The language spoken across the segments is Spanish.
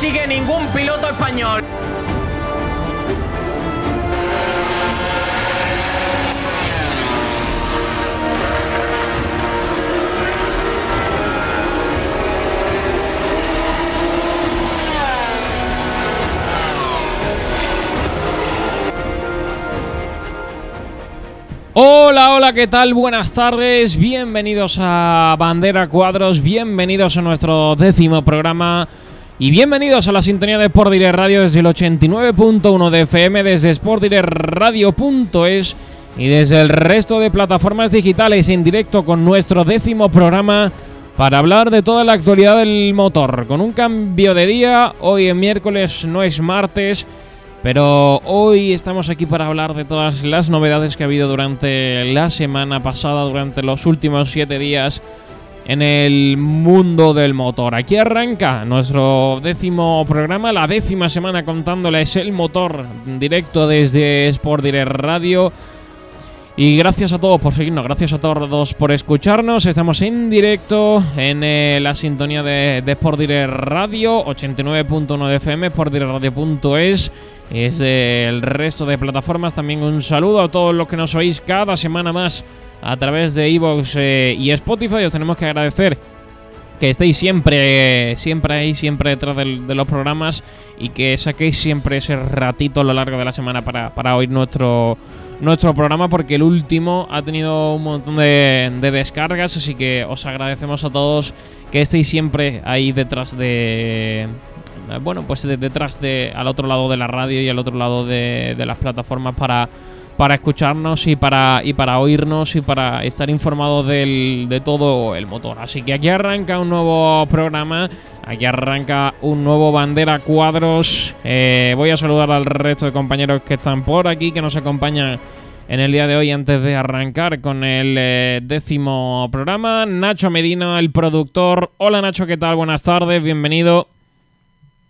consigue ningún piloto español. Hola, hola, ¿qué tal? Buenas tardes, bienvenidos a Bandera Cuadros, bienvenidos a nuestro décimo programa y bienvenidos a la sintonía de Sport Direct Radio desde el 89.1 de FM, desde sportdirectradio.es y desde el resto de plataformas digitales en directo con nuestro décimo programa para hablar de toda la actualidad del motor. Con un cambio de día, hoy en miércoles no es martes. Pero hoy estamos aquí para hablar de todas las novedades que ha habido durante la semana pasada, durante los últimos siete días en el mundo del motor. Aquí arranca nuestro décimo programa, la décima semana contándoles el motor directo desde Sport Direct Radio. Y gracias a todos por seguirnos, gracias a todos por escucharnos. Estamos en directo en eh, la sintonía de, Sport Direct Radio, 89.1 de FM, sportdirectradio.es es del resto de plataformas. También un saludo a todos los que nos oís cada semana más a través de Evox eh, y Spotify. Os tenemos que agradecer que estéis siempre, siempre ahí, siempre detrás de los programas y que saquéis siempre ese ratito a lo largo de la semana para, para oír nuestro, nuestro programa porque el último ha tenido un montón de, de, descargas, así que os agradecemos a todos que estéis siempre ahí detrás de, bueno, pues detrás de, al otro lado de la radio y al otro lado de, las plataformas para, para escucharnos y para, y para oírnos y para estar informados de todo el motor. Así que aquí arranca un nuevo programa, aquí arranca un nuevo bandera cuadros. Eh, voy a saludar al resto de compañeros que están por aquí, que nos acompañan en el día de hoy antes de arrancar con el eh, décimo programa. Nacho Medina, el productor. Hola Nacho, ¿qué tal? Buenas tardes, bienvenido.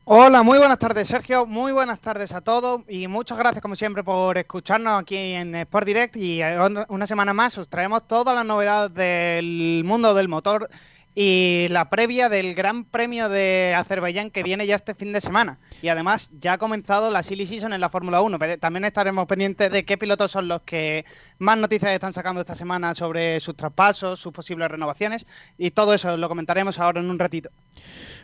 Hola, muy buenas tardes Sergio, muy buenas tardes a todos y muchas gracias como siempre por escucharnos aquí en Sport Direct y eh, una semana más os traemos todas las novedades del mundo del motor y la previa del Gran Premio de Azerbaiyán que viene ya este fin de semana. Y además ya ha comenzado la Silly Season en la Fórmula 1. También estaremos pendientes de qué pilotos son los que más noticias están sacando esta semana sobre sus traspasos, sus posibles renovaciones y todo eso lo comentaremos ahora en un ratito.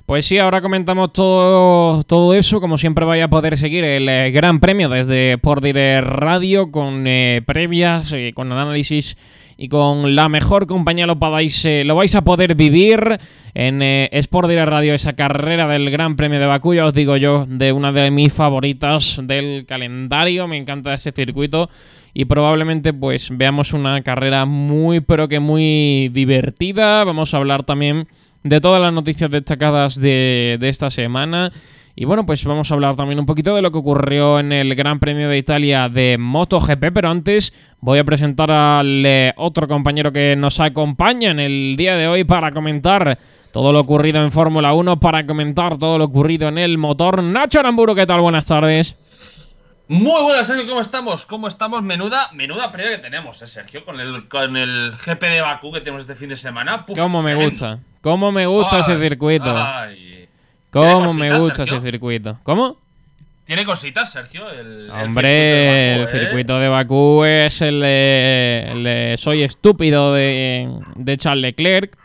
Pues sí, ahora comentamos todo, todo eso. Como siempre, vais a poder seguir el eh, Gran Premio desde Sport Direct Radio con eh, previas, eh, con análisis y con la mejor compañía lo, podáis, lo vais a poder vivir en Sport Direct Radio, esa carrera del Gran Premio de Bakú. Ya os digo yo, de una de mis favoritas del calendario. Me encanta ese circuito y probablemente pues veamos una carrera muy pero que muy divertida. Vamos a hablar también de todas las noticias destacadas de, esta semana. Y bueno, pues vamos a hablar también un poquito de lo que ocurrió en el Gran Premio de Italia de MotoGP, pero antes voy a presentar al eh, otro compañero que nos acompaña en el día de hoy para comentar todo lo ocurrido en Fórmula 1, para comentar todo lo ocurrido en el motor. Nacho Aramburu, ¿qué tal? Buenas tardes. Muy buenas, Sergio, ¿cómo estamos? ¿Cómo estamos? Menuda, menuda previa que tenemos, ¿eh, Sergio, con el, con el GP de Bakú que tenemos este fin de semana. ¿Cómo me gusta? ¿Cómo me gusta ese circuito? ¿Cómo me gusta ese circuito? ¿Cómo? Tiene cositas, Sergio. El, Hombre, el circuito, de Bakú, es el de, Soy estúpido de, de Charles Leclerc.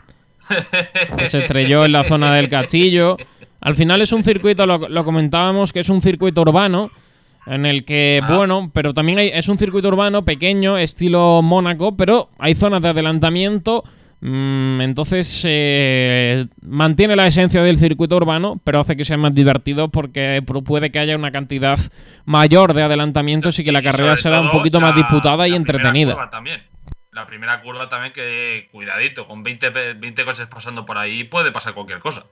que se estrelló en la zona del castillo. Al final es un circuito, lo, lo comentábamos, que es un circuito urbano en el que, ah. bueno, pero también hay, es un circuito urbano pequeño, estilo Mónaco, pero hay zonas de adelantamiento. Mm, entonces eh, mantiene la esencia del circuito urbano, pero hace que sea más divertido porque puede que haya una cantidad mayor de adelantamientos y que la carrera será un poquito más disputada y entretenida. También. La primera curva también que, cuidadito, con 20, 20 coches pasando por ahí puede pasar cualquier cosa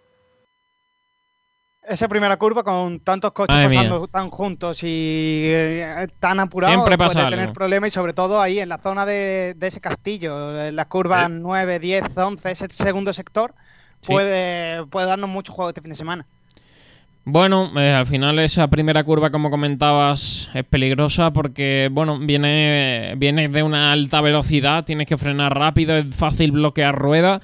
esa primera curva con tantos coches pasando tan juntos y eh, tan apurados puede tener problemas y sobre todo ahí en la zona de, ese castillo, en las curvas 9, 10, 11, ese segundo sector puede, puede darnos mucho juego este fin de semana. Bueno, eh, al final esa primera curva, como comentabas, es peligrosa porque, bueno, viene, viene de una alta velocidad, tienes que frenar rápido, es fácil bloquear rueda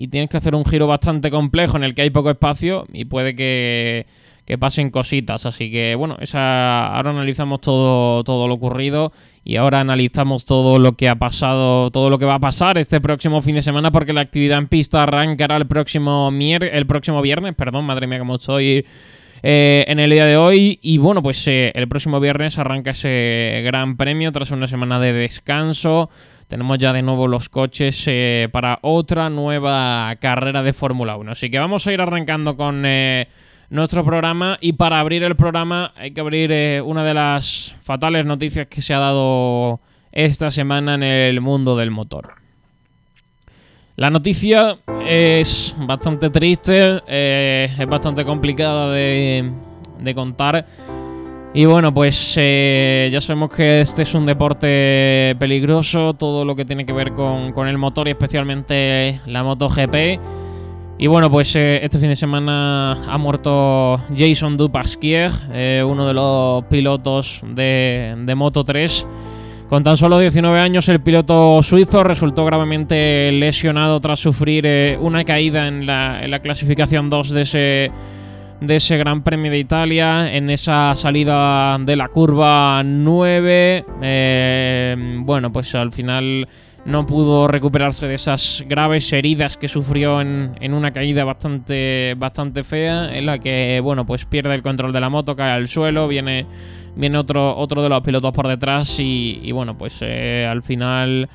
y tienes que hacer un giro bastante complejo en el que hay poco espacio y puede que, que pasen cositas. Así que, bueno, esa, ahora analizamos todo, todo lo ocurrido y ahora analizamos todo lo que ha pasado, todo lo que va a pasar este próximo fin de semana porque la actividad en pista arrancará el próximo, mier el próximo viernes, perdón, madre mía, como estoy eh, en el día de hoy. Y bueno, pues eh, el próximo viernes arranca ese gran premio tras una semana de descanso. Tenemos ya de nuevo los coches eh, para otra nueva carrera de Fórmula 1. Así que vamos a ir arrancando con nuestro programa y para abrir el programa hay que abrir eh, una de las fatales noticias que se ha dado esta semana en el mundo del motor. La noticia es bastante triste, eh, es bastante complicada de, contar. Y bueno, pues eh, ya sabemos que este es un deporte peligroso, todo lo que tiene que ver con, con el motor y especialmente la MotoGP. Y bueno, pues eh, este fin de semana ha muerto Jason Dupasquier, eh, uno de los pilotos de, Moto 3. Con tan solo 19 años, el piloto suizo resultó gravemente lesionado tras sufrir una caída en la, en la, clasificación 2 de ese, de ese Gran Premio de Italia, en esa salida de la curva 9. bueno, pues al final no pudo recuperarse de esas graves heridas que sufrió en, una caída bastante, bastante fea, en la que, bueno, pues pierde el control de la moto, cae al suelo, viene, viene otro, otro de los pilotos por detrás y, bueno, pues eh, al final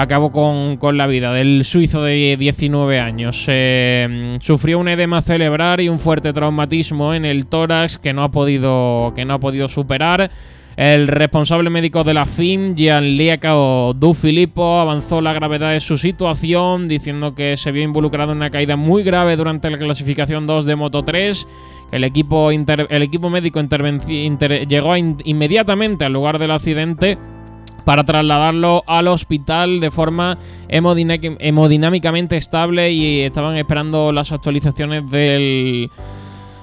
acabó con, la vida del suizo de 19 años. Eh, sufrió un edema cerebral y un fuerte traumatismo en el tórax que no ha podido, que no ha podido superar. El responsable médico de la FIM, Gianluca Du Filippo, avanzó la gravedad de su situación, diciendo que se vio involucrado en una caída muy grave durante la clasificación 2 de Moto 3. El equipo, el equipo médico llegó inmediatamente al lugar del accidente para trasladarlo al hospital de forma hemodinámicamente estable y estaban esperando las actualizaciones del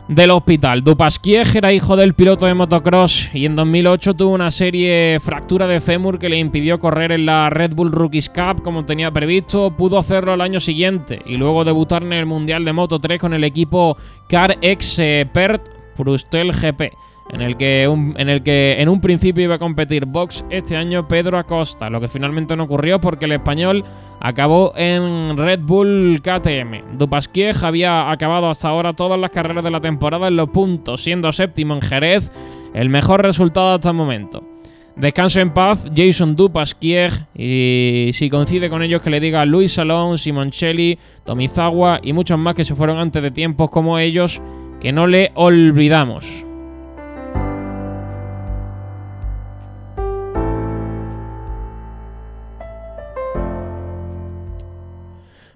del hospital. Dupasquier era hijo del piloto de motocross y en 2008 tuvo una serie fractura de fémur que le impidió correr en la Red Bull Rookies Cup como tenía previsto. Pudo hacerlo el año siguiente y luego debutar en el Mundial de Moto 3 con el equipo Car Expert Prustel GP en el, que en el que en un principio iba a competir Box este año Pedro Acosta, lo que finalmente no ocurrió porque el español acabó en Red Bull KTM. Dupasquier había acabado hasta ahora todas las carreras de la temporada en los puntos, siendo séptimo en Jerez, el mejor resultado hasta el momento. Descanse en paz Jason Dupasquier y si coincide con ellos que le diga Luis Salón, Simoncelli, Tomizawa y muchos más que se fueron antes de tiempos como ellos, que no le olvidamos.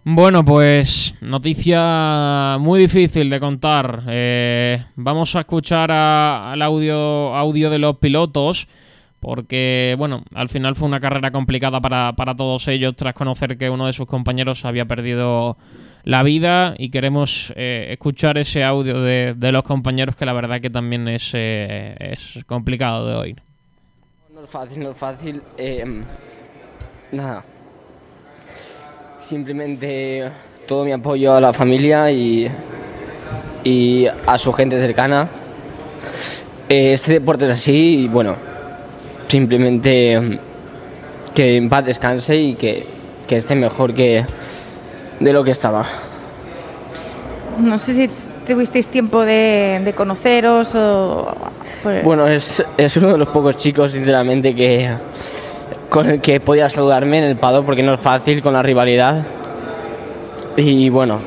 Bueno, pues noticia muy difícil de contar. Eh, vamos a escuchar al audio, audio de los pilotos porque, bueno, al final fue una carrera complicada para, todos ellos tras conocer que uno de sus compañeros había perdido la vida y queremos eh, escuchar ese audio de, los compañeros que la verdad que también es, eh, es complicado de oír. No es fácil, no es fácil. nada Simplemente todo mi apoyo a la familia y, y a su gente cercana. Eh, este deporte es así y bueno, simplemente mm, que en paz descanse y que, que esté mejor que de lo que estaba. No sé si tuvisteis tiempo de, conoceros o... Bueno, es, es, uno de los pocos chicos, sinceramente, que, con el que podía saludarme en el Pado porque no es fácil con la rivalidad. Y bueno,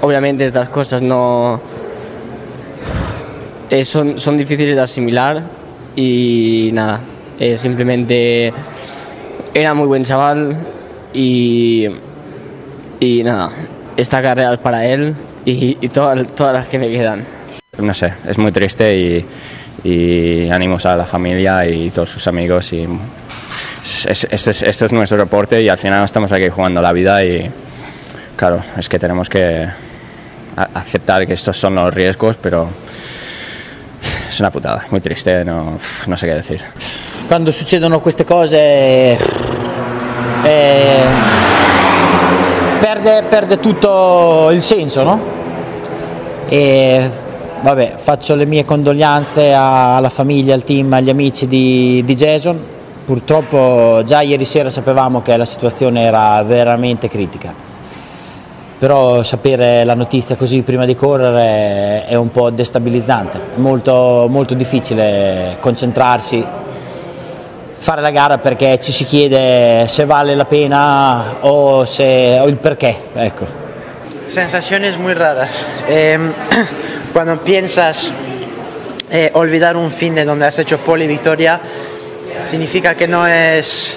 obviamente estas cosas no eh, son, son difíciles de asimilar y nada, eh, simplemente era muy buen chaval y, y nada, esta carrera es para él y, todas, todas las que me quedan. No sé, es muy triste y, y ánimos a la familia y todos sus amigos y esto es, nuestro deporte y al final estamos aquí jugando la vida y claro, es que tenemos que aceptar que estos son los riesgos, pero es una putada, muy triste, no, no sé qué decir. Quando succedono queste cose eh, perde, perde tutto il senso, no? E vabbè, faccio le mie condoglianze alla famiglia, al team, agli amici di, di Jason. Purtroppo già ieri sera sapevamo che la situazione era veramente critica, però sapere la notizia così prima di correre è un po' destabilizzante, è molto, molto difficile concentrarsi, fare la gara perché ci si chiede se vale la pena o, se, o il perché. Ecco. Sensaciones muy raras. Eh, cuando piensas eh, olvidar un fin de donde has hecho pole y significa que no es.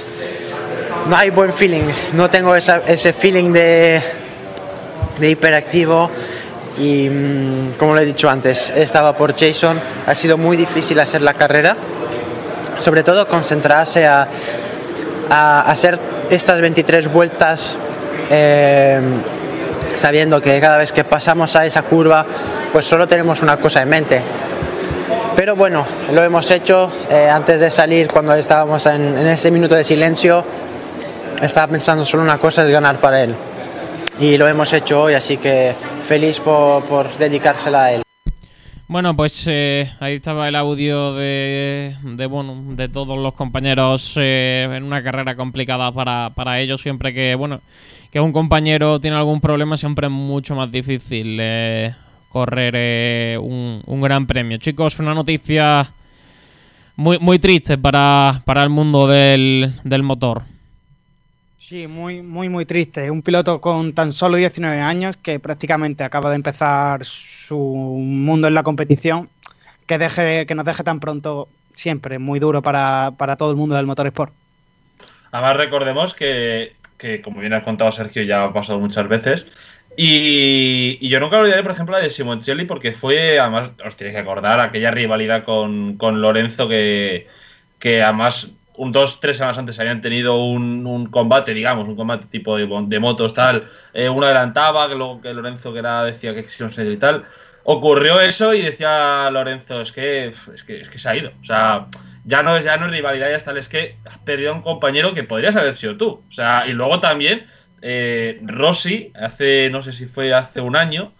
No hay buen feeling. No tengo ese feeling de, de hiperactivo. Y mm, como lo he dicho antes, estaba por Jason. Ha sido muy difícil hacer la carrera. Sobre todo concentrarse a, a hacer estas 23 vueltas. eh, sabiendo que cada vez que pasamos a esa curva, pues solo tenemos una cosa en mente. Pero bueno, lo hemos hecho eh, antes de salir, cuando estábamos en, en ese minuto de silencio, estaba pensando solo una cosa, es ganar para él. Y lo hemos hecho hoy, así que feliz por, por dedicársela a él. Bueno, pues eh, ahí estaba el audio de, de, bueno, de todos los compañeros eh, en una carrera complicada para, para ellos. Siempre que, bueno, que un compañero tiene algún problema, siempre es mucho más difícil eh, correr eh, un, un gran premio. Chicos, una noticia muy, muy triste para, para el mundo del, del motor. Sí, muy, muy, muy triste. Un piloto con tan solo 19 años que prácticamente acaba de empezar su mundo en la competición, que, deje, que nos deje tan pronto siempre muy duro para, para todo el mundo del motorsport. Además, recordemos que, que, como bien has contado Sergio, ya ha pasado muchas veces. Y, yo nunca olvidaré, por ejemplo, la de Simoncelli, porque fue, además, os tenéis que acordar, aquella rivalidad con, con Lorenzo que, que además un dos, tres semanas antes habían tenido un, un combate, digamos, un combate tipo de, de motos, tal. Eh, uno adelantaba, que luego que Lorenzo que era, decía que existía y tal. Ocurrió eso y decía Lorenzo, es que, es que, es que se ha ido. O sea, ya no es, ya no es rivalidad, ya está, es que has perdido a un compañero que podrías haber sido tú. O sea, y luego también, eh, Rossi, hace, no sé si fue hace un año,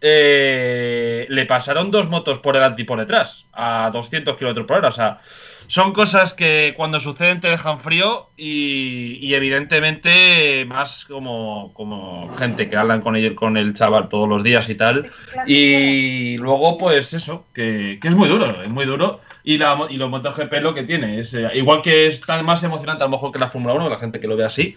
eh, le pasaron dos motos por delante y por detrás, a 200 kilómetros por hora. O sea, son cosas que cuando suceden te dejan frío y, evidentemente más como, como gente que hablan con el, con el chaval todos los días y tal. Y luego, pues eso, que, que es muy duro, es muy duro. Y, la, y los lo que tiene es, eh, igual que es tan más emocionante a lo mejor que la Fórmula 1, la gente que lo ve así,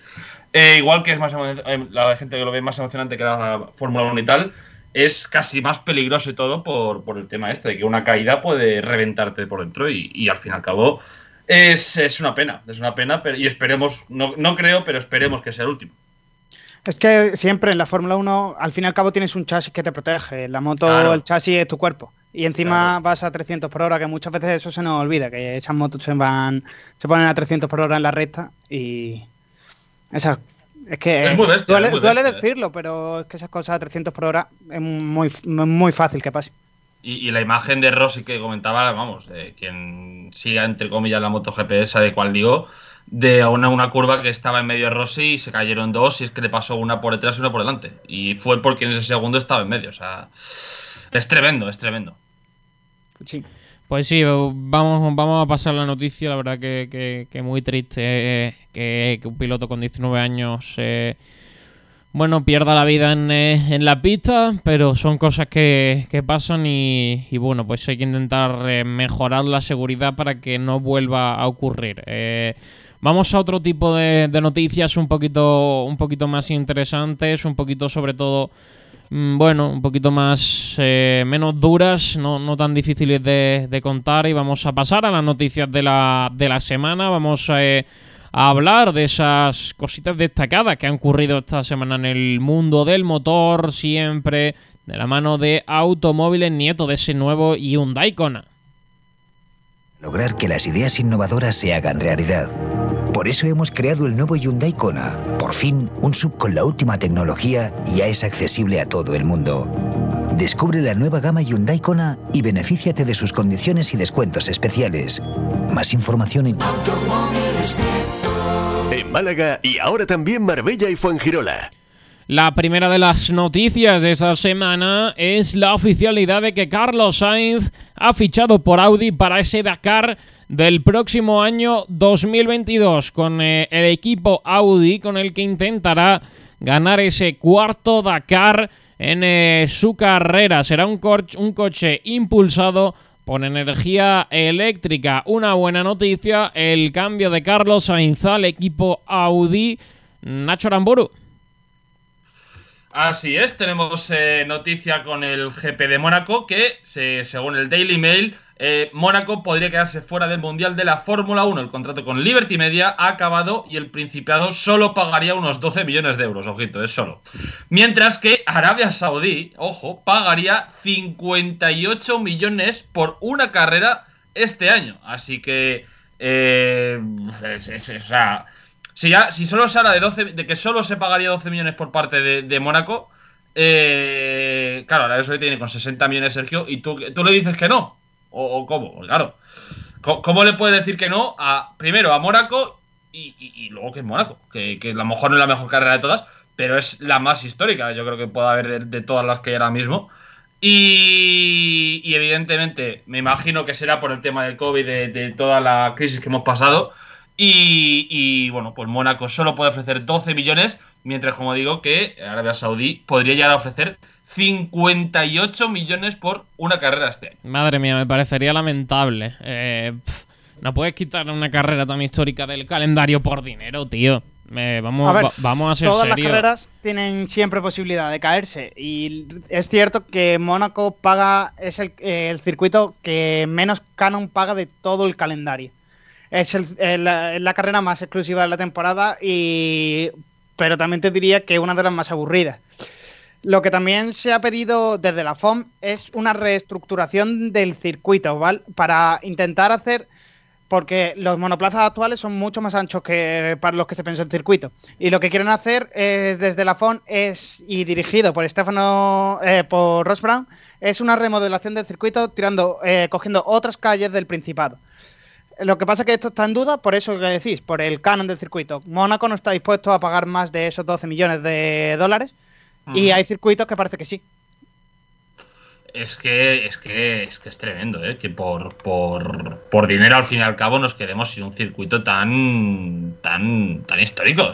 eh, igual que es más eh, la gente que lo ve más emocionante que la Fórmula 1 y tal, es casi más peligroso y todo por, por el tema este, de que una caída puede reventarte por dentro y, y al fin y al cabo es, es una pena, es una pena pero, y esperemos, no, no creo, pero esperemos que sea el último. Es que siempre en la Fórmula 1, al fin y al cabo, tienes un chasis que te protege. La moto, Claro. el chasis es tu cuerpo. Y encima Claro. vas a 300 por hora, que muchas veces eso se nos olvida, que esas motos se van, se ponen a 300 por hora en la recta y esas, es que Es muy bestia, duele, es muy duele bestia. decirlo, pero es que esas cosas a 300 por hora es muy, muy fácil que pase. Y, y la imagen de Rossi que comentaba, vamos, eh, quien siga entre comillas la MotoGP sabe cuál digo, de una, una curva que estaba en medio de Rossi y se cayeron dos y es que le pasó una por detrás y una por delante. Y fue porque en ese segundo estaba en medio, o sea, es tremendo, es tremendo. Sí. Pues sí, vamos, vamos a pasar la noticia. La verdad que, que- muy triste eh, que, un piloto con 19 años, eh, bueno, pierda la vida en, eh, en la pista, pero son cosas que, pasan y, y bueno, pues hay que intentar eh, mejorar la seguridad para que no vuelva a ocurrir. Eh, vamos a otro tipo de, de noticias un poquito, un poquito más interesantes, un poquito sobre todo bueno, un poquito más eh, menos duras, no, no tan difíciles de, contar. Y vamos a pasar a las noticias de la, de la semana. Vamos eh, a hablar de esas cositas destacadas que han ocurrido esta semana en el mundo del motor, siempre de la mano de Automóviles Nieto, de ese nuevo Hyundai Kona. Lograr que las ideas innovadoras se hagan realidad. Por eso hemos creado el nuevo Hyundai Kona. Por fin, un sub con la última tecnología y ya es accesible a todo el mundo. Descubre la nueva gama Hyundai Kona y benefíciate de sus condiciones y descuentos especiales. Más información en En Málaga y ahora también Marbella y Fuengirola. La primera de las noticias de esta semana es la oficialidad de que Carlos Sainz ha fichado por Audi para ese Dakar del próximo año 2022 con eh, el equipo Audi con el que intentará ganar ese cuarto Dakar en eh, su carrera. Será un, coche impulsado por energía eléctrica. Una buena noticia, el cambio de Carlos Sainz al equipo Audi. Nacho Aramburu. Así es, tenemos eh, noticia con el GP de Mónaco que, según el Daily Mail, eh, Mónaco podría quedarse fuera del Mundial de la Fórmula 1. El contrato con Liberty Media ha acabado y el Principado solo pagaría unos 12 millones de euros, ojito, es solo. Mientras que Arabia Saudí, ojo, pagaría 58 millones por una carrera este año. Así que, eh, o sea, si, solo se habla de, 12, de que solo se pagaría 12 millones por parte de, Mónaco, eh, claro, Arabia Saudí tiene con 60 millones Sergio y tú, tú le dices que no. ¿O, cómo? Claro. ¿Cómo, le puedes decir que no a primero a Mónaco y, luego que es Mónaco? Que, a lo mejor no es la mejor carrera de todas, pero es la más histórica, yo creo que puede haber de, todas las que hay ahora mismo. Y, evidentemente, me imagino que será por el tema del COVID, de, toda la crisis que hemos pasado. Y, y, bueno, pues Mónaco solo puede ofrecer 12 millones, mientras, como digo, que Arabia Saudí podría llegar a ofrecer 58 millones por una carrera este año. Madre mía, me parecería lamentable. Eh, no puedes quitar una carrera tan histórica del calendario por dinero, tío. vamos, a vamos a ser Todas las carreras tienen siempre posibilidad de caerse. Y es cierto que Mónaco paga, es el, circuito que menos canon paga de todo el calendario. Es la, carrera más exclusiva de la temporada, y, pero también te diría que una de las más aburridas. Lo que también se ha pedido desde la FOM es una reestructuración del circuito, ¿vale? Para intentar hacer porque los monoplazas actuales son mucho más anchos que para los que se pensó el circuito. Y lo que quieren hacer es, desde la FON es, y dirigido por Stefano, eh, por Ross Brown, es una remodelación del circuito tirando, eh, cogiendo otras calles del Principado. Lo que pasa es que esto está en duda, por eso que decís, por el canon del circuito. Mónaco no está dispuesto a pagar más de esos 12 millones de dólares y hay circuitos que parece que sí. Es que, es que, es que es tremendo, ¿eh? Que por, por, dinero al fin y al cabo nos quedemos sin un circuito tan, tan, tan histórico.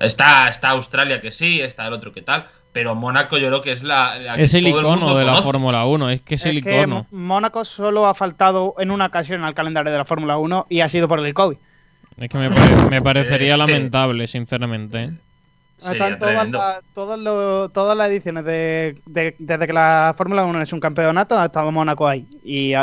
Está, está Australia que sí, está el otro que tal, pero Mónaco yo creo que es la, es el icono de la Fórmula 1 es que es, el icono Mónaco solo ha faltado en una ocasión al calendario de la Fórmula 1 y ha sido por el COVID es que me, me parecería lamentable sinceramente ¿eh? Están todas, todas, las ediciones de, desde que la Fórmula 1 es un campeonato, ha estado Mónaco ahí. Y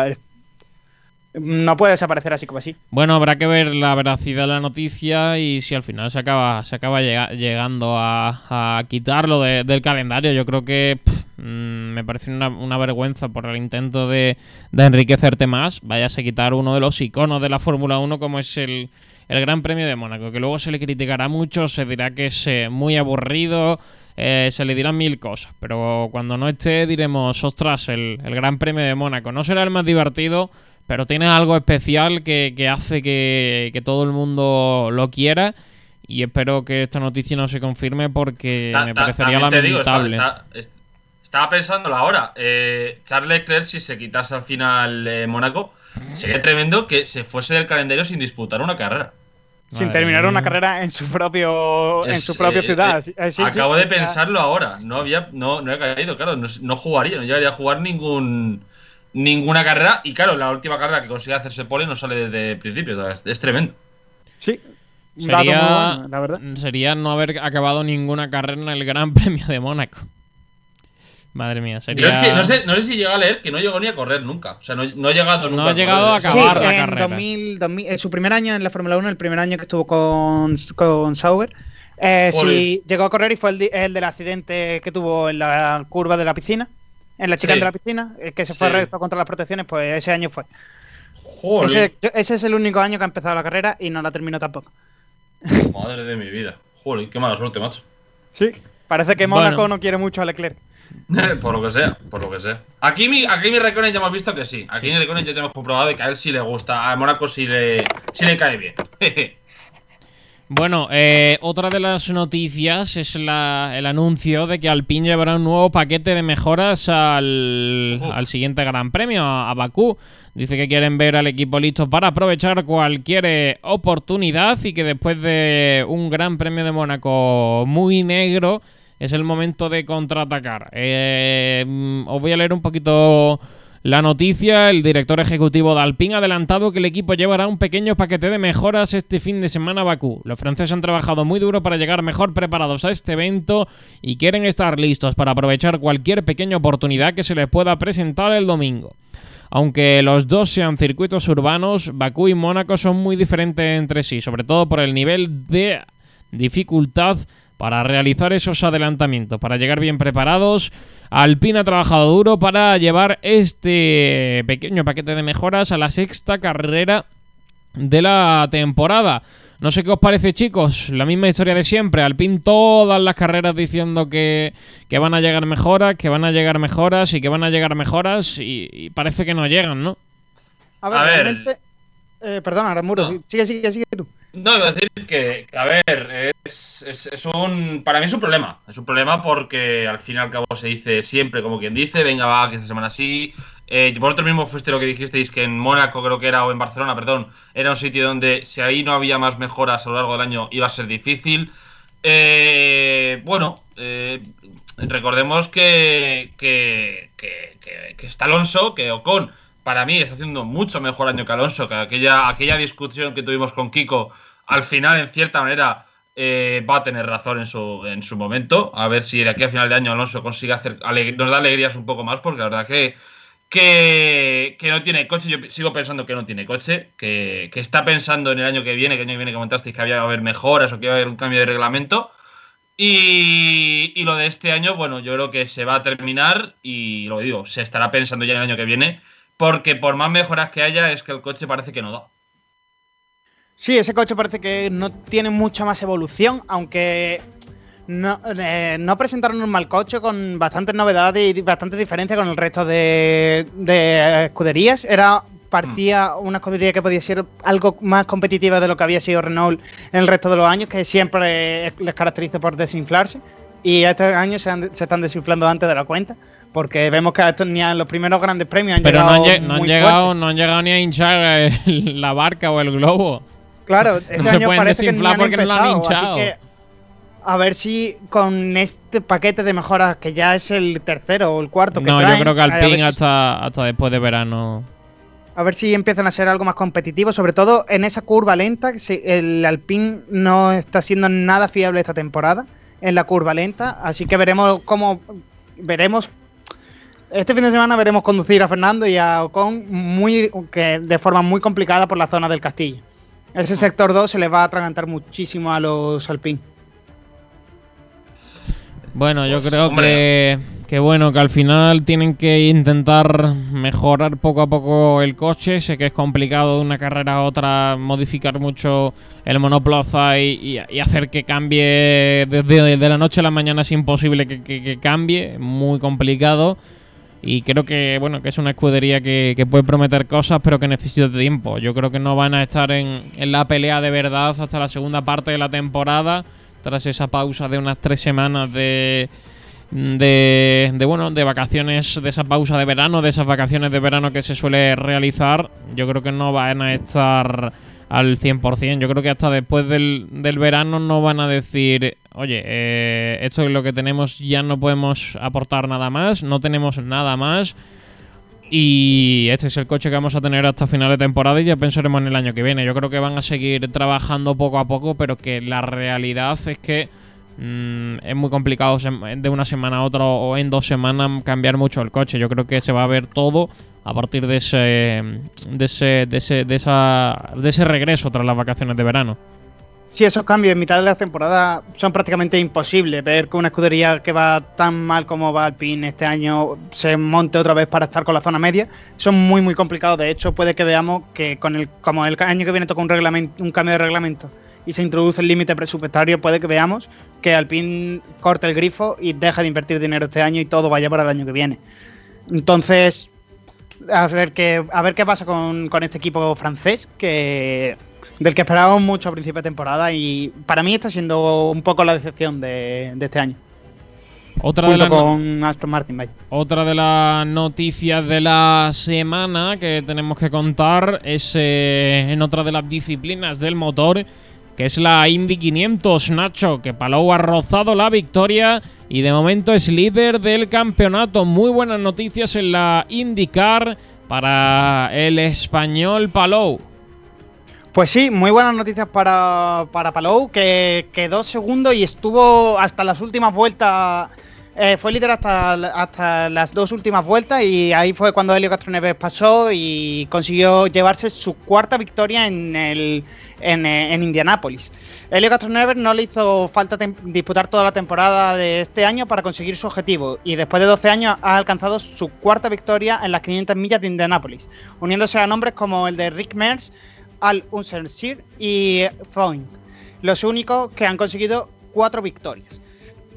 no puede desaparecer así como así. Bueno, habrá que ver la veracidad de la noticia y si al final se acaba, se acaba llegando a, quitarlo del calendario. Yo creo que mm, me parece una, vergüenza por el intento de, de enriquecerte más. Vayas a quitar uno de los iconos de la Fórmula 1 como es el el Gran Premio de Mónaco, que luego se le criticará mucho, se dirá que es eh, muy aburrido, eh, se le dirán mil cosas, pero cuando no esté diremos, ostras, el, Gran Premio de Mónaco no será el más divertido, pero tiene algo especial que, hace que, todo el mundo lo quiera y espero que esta noticia no se confirme porque me parecería lamentable. estaba pensándolo ahora. Eh, Charles Leclerc, si se quitase al final Mónaco, sería tremendo que se fuese del calendario sin disputar una carrera sin terminar una carrera en su propio en su propia eh, ciudad. Eh, acabo de pensarlo ahora. No había, no, no he caído, claro, no, jugaría, no llegaría a jugar ningún ninguna carrera. Y claro, la última carrera que consigue hacerse pole no sale desde el principio. es, tremendo. Sí. Sería, la verdad. sería no haber acabado ninguna carrera en el Gran Premio de Mónaco. Madre mía, sería... no, sé, no sé si llega a leer que no llegó ni a correr nunca. O sea, no, ha llegado nunca. No ha llegado a, acabar la en carrera. 2000, en su primer año en la Fórmula 1, el primer año que estuvo con, con Sauber, eh, sí, llegó a correr y fue el, del accidente que tuvo en la curva de la piscina, en la chica de la piscina, eh, que se fue recto contra las protecciones, pues ese año fue. Ese, ese, es el único año que ha empezado la carrera y no la terminó tampoco. Madre de mi vida. Joder, qué mala suerte, macho. Sí, parece que Mónaco no quiere mucho a Leclerc. por lo que sea, por lo que sea. Aquí mi, aquí mi Raikkonen ya hemos visto que sí. Aquí mi Raikkonen ya tenemos comprobado que a él sí le gusta. A Mónaco sí le, sí le cae bien. Bueno, eh, otra de las noticias es la- el anuncio de que Alpine llevará un nuevo paquete de mejoras al, al siguiente Gran Premio, a, a Bakú. Dice que quieren ver al equipo listo para aprovechar cualquier eh, oportunidad y que después de un Gran Premio de Mónaco muy negro es el momento de contraatacar. Eh, mm, os voy a leer un poquito la noticia, el director ejecutivo de Alpine ha adelantado que el equipo llevará un pequeño paquete de mejoras este fin de semana a Bakú. Los franceses han trabajado muy duro para llegar mejor preparados a este evento y quieren estar listos para aprovechar cualquier pequeña oportunidad que se les pueda presentar el domingo. Aunque los dos sean circuitos urbanos, Bakú y Mónaco son muy diferentes entre sí, sobre todo por el nivel de dificultad para realizar esos adelantamientos, para llegar bien preparados. Alpine ha trabajado duro para llevar este pequeño paquete de mejoras a la sexta carrera de la temporada. No sé qué os parece, chicos. La misma historia de siempre. Alpine todas las carreras diciendo que, que van a llegar mejoras, que van a llegar mejoras y que van a llegar mejoras y, y parece que no llegan, ¿no? A ver, A ver. realmente. Eh, perdona, Ramuro, sigue, sigue, sigue tú. No, iba a decir que, a ver, es, es- es un. Para mí es un problema. Es un problema porque al fin y al cabo se dice siempre, como quien dice, venga, va, que esta semana sí. Eh, vosotros mismos fuiste lo que dijisteis que en Mónaco, creo que era, o en Barcelona, perdón, era un sitio donde si ahí no había más mejoras a lo largo del año iba a ser difícil. Eh, bueno, eh, recordemos que, que- que está Alonso, que Ocon para mí está haciendo mucho mejor año que Alonso, que aquella, aquella discusión que tuvimos con Kiko, al final, en cierta manera, eh, va a tener razón en su, en su momento. A ver si de aquí a final de año Alonso consigue hacer nos da alegrías un poco más, porque la verdad que, que, que no tiene coche. Yo sigo pensando que no tiene coche, que, que está pensando en el año que viene, que el año que viene comentasteis que había que haber mejoras o que iba a haber un cambio de reglamento. Y, y lo de este año, bueno, yo creo que se va a terminar y lo digo, se estará pensando ya en el año que viene, porque por más mejoras que haya, es que el coche parece que no da. Sí, ese coche parece que no tiene mucha más evolución, aunque no, eh, no presentaron un mal coche con bastantes novedades y bastantes diferencias con el resto de, de escuderías. Era parecía una escudería que podía ser algo más competitiva de lo que había sido Renault en el resto de los años, que siempre les caracteriza por desinflarse. Y este año se, han- se están desinflando antes de la cuenta, porque vemos que estos ni a los primeros grandes premios han Pero no llegado han, no han llegado, no han llegado ni a hinchar el- la barca o el globo. Claro, este No año parece que ni han no empezado, hinchado. así que a ver si con este paquete de mejoras, que ya es el tercero o el cuarto que No, traen, yo creo que Alpine si- hasta, hasta después de verano. a ver si empiezan a ser algo más competitivo, sobre todo en esa curva lenta, que el Alpine no está siendo nada fiable esta temporada en la curva lenta, así que veremos cómo veremos este fin de semana veremos conducir a Fernando y a Ocon muy que de forma muy complicada por la zona del Castillo. Ese sector 2 se le va a atragantar muchísimo a los Alpine. Bueno, yo Pues, creo hombre. que, que bueno, que al final tienen que intentar mejorar poco a poco el coche. Sé que es complicado de una carrera a otra modificar mucho el monoplaza y, y- y hacer que cambie desde de la noche a la mañana es imposible que, que- que cambie, muy complicado. Y creo que bueno que es una escudería que, que puede prometer cosas, pero que necesita tiempo. Yo creo que no van a estar en, en la pelea de verdad hasta la segunda parte de la temporada, tras esa pausa de unas tres semanas de, de, de, bueno de vacaciones, de esa pausa de verano, de esas vacaciones de verano que se suele realizar. Yo creo que no van a estar al 100%. Yo creo que hasta después del, del verano no van a decir, oye, eh, esto es lo que tenemos, ya no podemos aportar nada más, no tenemos nada más. Y este es el coche que vamos a tener hasta final de temporada y ya pensaremos en el año que viene. Yo creo que van a seguir trabajando poco a poco, pero que la realidad es que mm, es muy complicado de una semana a otra o en dos semanas cambiar mucho el coche. Yo creo que se va a ver todo a partir de ese, de ese, de ese, de esa, de ese regreso tras las vacaciones de verano. Sí, esos cambios en mitad de la temporada son prácticamente imposibles. Ver que una escudería que va tan mal como va Alpine este año se monte otra vez para estar con la zona media son muy muy complicados. De hecho, puede que veamos que con el como el año que viene toca un reglamento, un cambio de reglamento y se introduce el límite presupuestario, puede que veamos que Alpine corte el grifo y deje de invertir dinero este año y todo vaya para el año que viene. Entonces, a ver qué, a ver qué pasa con, con este equipo francés, que del que esperábamos mucho a principio de temporada y para mí está siendo un poco la decepción de, de este año. Otra junto de, con Aston Martin, vaya. otra de las noticias de la semana que tenemos que contar es eh, en otra de las disciplinas del motor, que es la Indy 500, Nacho, que Palou ha rozado la victoria y de momento es líder del campeonato. Muy buenas noticias en la IndyCar para el español Palou. Pues sí, muy buenas noticias para, para Palou, que quedó segundo y estuvo hasta las últimas vueltas. Eh, fue líder hasta, hasta las dos últimas vueltas y ahí fue cuando Helio Castroneves pasó y consiguió llevarse su cuarta victoria en, el, en, eh, en Indianápolis. Helio Castroneves no le hizo falta disputar toda la temporada de este año para conseguir su objetivo y después de 12 años ha alcanzado su cuarta victoria en las 500 millas de Indianápolis, uniéndose a nombres como el de Rick Mears, al Unsersir y Foyt, los únicos que han conseguido cuatro victorias.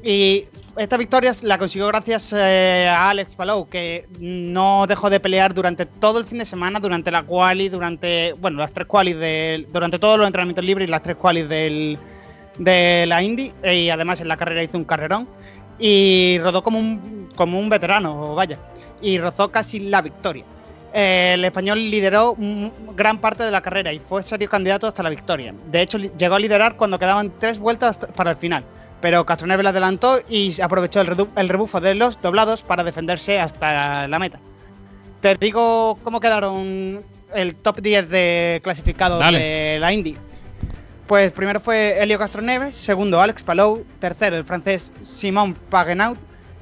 Y esta victoria la consiguió gracias eh, a Alex Palou, que no dejó de pelear durante todo el fin de semana, durante la quali, durante, bueno, las tres qualis del, durante todos los entrenamientos libres y las tres qualis de la Indy, y además en la carrera hizo un carrerón, y rodó como un, como un veterano, vaya, y rozó casi la victoria. El español lideró gran parte de la carrera y fue serio candidato hasta la victoria. De hecho, llegó a liderar cuando quedaban tres vueltas para el final. Pero Castroneves le adelantó y aprovechó el, rebufo de los doblados para defenderse hasta la meta. Te digo cómo quedaron el top 10 de clasificados Dale. de la Indy. Pues primero fue Helio Castroneves, segundo Alex Palou, tercero el francés Simon Pagenaud,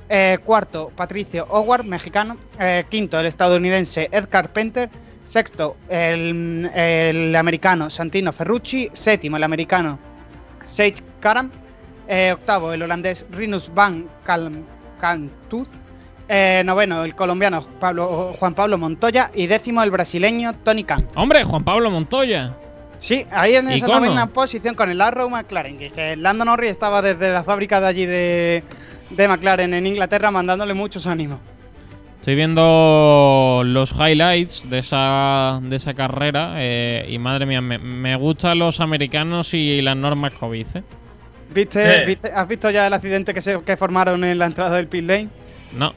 eh, cuarto Patricio Howard, mexicano, eh, quinto el estadounidense Ed Carpenter, sexto el, el americano Santino Ferrucci, séptimo el americano Sage Karam, eh, octavo el holandés Rinus van Kalm- Kalmtooth, eh, noveno el colombiano Pablo, Juan Pablo Montoya y décimo el brasileño Tony Khan. Hombre, Juan Pablo Montoya. Sí, ahí en esa Icono. novena posición con el Arrow McLaren, que, que Lando Norris estaba desde la fábrica de allí de, de McLaren en Inglaterra mandándole muchos ánimos. Estoy viendo los highlights de esa, de esa carrera eh, y madre mía, me, me gustan los americanos y las normas COVID. ¿eh? ¿Viste, Eh. viste- ¿Has visto ya el accidente que, se, que formaron en la entrada del pit lane? No,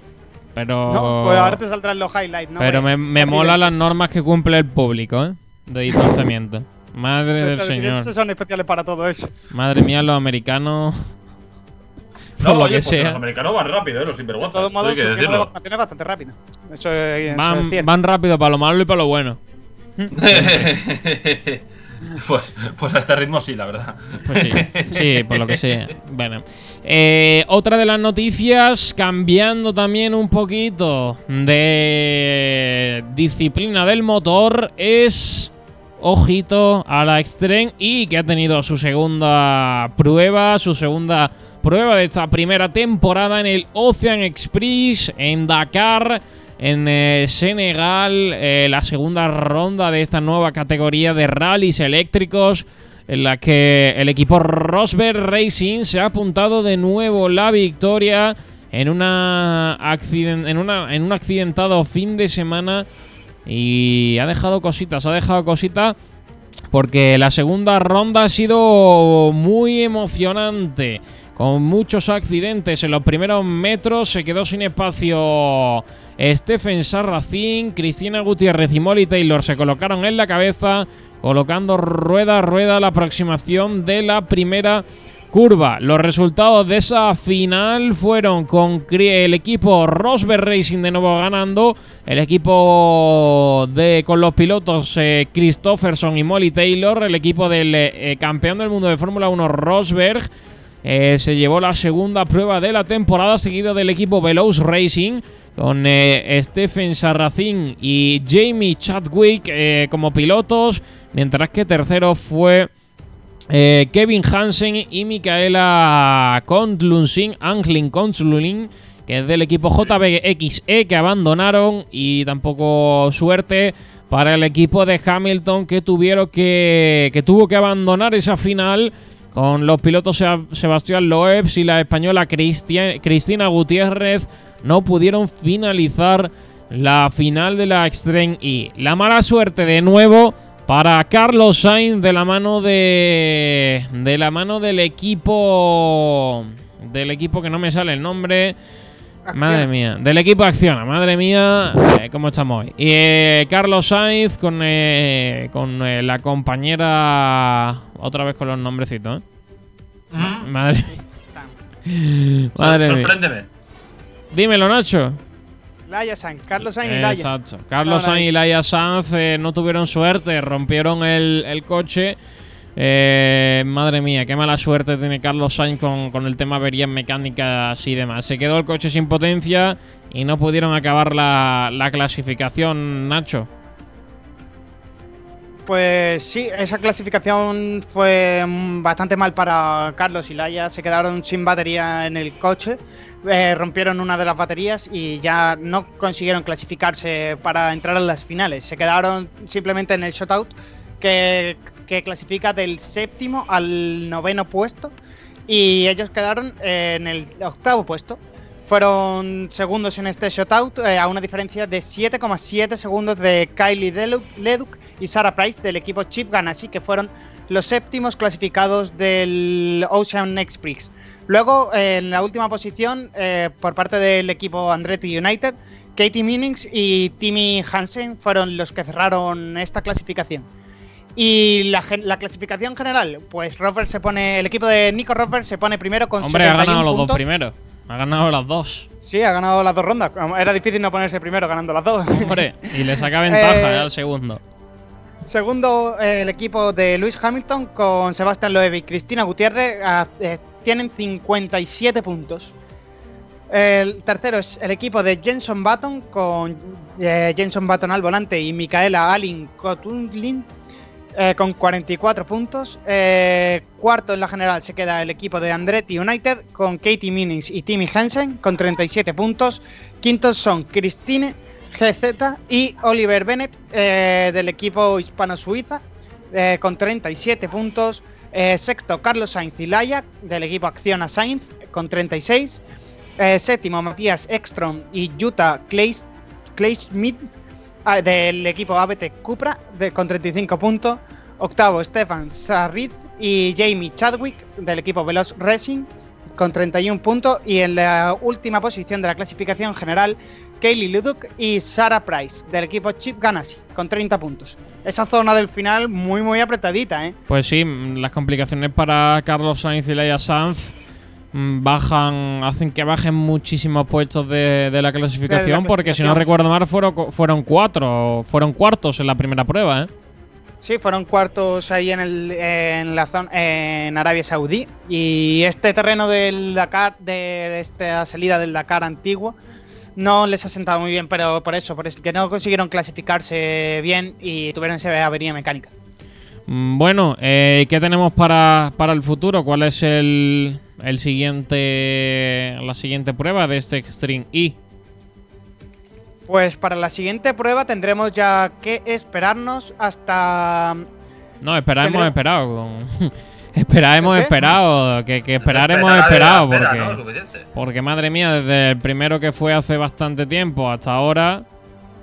pero. No, pues ahora te saldrán los highlights, ¿no? pero me, me mola las normas que cumple el público, ¿eh? De distanciamiento. Madre del Los señor. accidentes son especiales para todo eso. Madre mía, los americanos. No, lo oye, que pues sea. los americanos van rápido, ¿eh? Los De sinvergüenzas. todos modos, su de decirlo. vacunación es bastante rápido. Eso es, eso es Van, van rápido para lo malo y para lo bueno. pues, pues a este ritmo sí, la verdad. Pues sí, sí, por lo que sea. Bueno, Eh, otra de las noticias, cambiando también un poquito de disciplina del motor, es ojito a la Extreme y que ha tenido su segunda prueba, su segunda prueba de esta primera temporada en el Ocean Express en Dakar. En eh, Senegal, eh, la segunda ronda de esta nueva categoría de rallies eléctricos en la que el equipo Rosberg Racing se ha apuntado de nuevo la victoria en, una accident- en, una, en un accidentado fin de semana y ha dejado cositas, ha dejado cositas porque la segunda ronda ha sido muy emocionante, con muchos accidentes en los primeros metros, se quedó sin espacio Stephen Sarracín, Cristina Gutiérrez y Molly Taylor se colocaron en la cabeza, colocando rueda a rueda la aproximación de la primera curva. Los resultados de esa final fueron con el equipo Rosberg Racing de nuevo ganando, el equipo de con los pilotos eh, Christopherson y Molly Taylor, el equipo del eh, campeón del mundo de Fórmula 1 Rosberg. Eh, se llevó la segunda prueba de la temporada, seguido del equipo Veloz Racing, con eh, Stephen Sarracín y Jamie Chadwick eh, como pilotos, mientras que tercero fue Kevin Hansen y Micaela Kontlunsin, Anglin Kontlunsin, que es del equipo JBXE que abandonaron y tampoco suerte para el equipo de Hamilton que tuvieron que, que tuvo que abandonar esa final con los pilotos Sebastián Loebs y la española Cristina Gutiérrez no pudieron finalizar la final de la Extreme E. La mala suerte de nuevo para Carlos Sainz de la mano de de la mano del equipo del equipo que no me sale el nombre. Madre mía, del equipo Acciona, madre mía, eh, cómo estamos hoy. Y eh, Carlos Sainz con, eh, con la compañera, otra vez con los nombrecitos, ¿eh? Madre mía. Madre Sorpréndeme. Dímelo, Nacho. Laia Sanz, Carlos Sainz y Laia. Exacto. Carlos Sainz y Laia Sanz no tuvieron suerte, rompieron el, el coche. Eh, madre mía, qué mala suerte tiene Carlos Sainz con, el tema averías mecánicas y demás. Se quedó el coche sin potencia y no pudieron acabar la, clasificación, Nacho. Pues sí, esa clasificación fue bastante mal para Carlos y Laia. Se quedaron sin batería en el coche, eh, rompieron una de las baterías y ya no consiguieron clasificarse para entrar a las finales. Se quedaron simplemente en el shutout, que que clasifica del séptimo al noveno puesto y ellos quedaron en el octavo puesto. Fueron segundos en este shutout eh, a una diferencia de 7,7 segundos de Kylie Leduc y Sarah Price del equipo Chip Ganassi, que fueron los séptimos clasificados del Ocean Next Prix. Luego, eh, en la última posición, eh, por parte del equipo Andretti United, Katie Minnings y Timmy Hansen fueron los que cerraron esta clasificación. Y la, clasificación general, pues Rover se pone, el equipo de Nico Rover se pone primero con Hombre, ha ganado los dos primeros. Ha ganado las dos. Sí, ha ganado las dos rondas. Era difícil no ponerse primero ganando las dos. Hombre, y le saca ventaja eh, al segundo. Segundo, eh, el equipo de Luis Hamilton con Sebastián Loeb y Cristina Gutiérrez eh, tienen 57 puntos. El tercero es el equipo de Jenson Button con Jenson Button al volante y Micaela Alin Kotunlin eh, con 44 puntos. Eh, cuarto en la general se queda el equipo de Andretti United con Katie Minnings y Timmy Hansen con 37 puntos. Quintos son Christine GZ y Oliver Bennett eh, del equipo hispano-suiza con 37 puntos. sexto Carlos Sainz y Laia del equipo Acciona Sainz con 36. séptimo Matías Ekstrom y Jutta Kleismith Ah, del equipo ABT Cupra con 35 puntos. Octavo, Stefan Sarrid y Jamie Chadwick del equipo Veloz Racing con 31 puntos. Y en la última posición de la clasificación general, Kaylee Luduk y Sarah Price del equipo Chip Ganassi con 30 puntos. Esa zona del final muy, muy apretadita, ¿eh? Pues sí, las complicaciones para Carlos Sainz y Leia Sanz bajan, hacen que bajen muchísimos puestos de, la, clasificación, porque si no recuerdo mal fueron, fueron cuatro, fueron cuartos en la primera prueba, ¿eh? Sí, fueron cuartos ahí en, el, en la zona, en Arabia Saudí y este terreno del Dakar, de esta salida del Dakar antiguo, no les ha sentado muy bien, pero por eso, por eso que no consiguieron clasificarse bien y tuvieron esa avería mecánica. Mm, bueno, eh, ¿qué tenemos para, para el futuro? ¿Cuál es el, el siguiente, la siguiente prueba de este Extreme E? Pues para la siguiente prueba tendremos ya que esperarnos hasta... No, esperar hemos esperado. esperar hemos esperado. Que, que esperar hemos esperado. Porque, porque madre mía, desde el primero que fue hace bastante tiempo hasta ahora...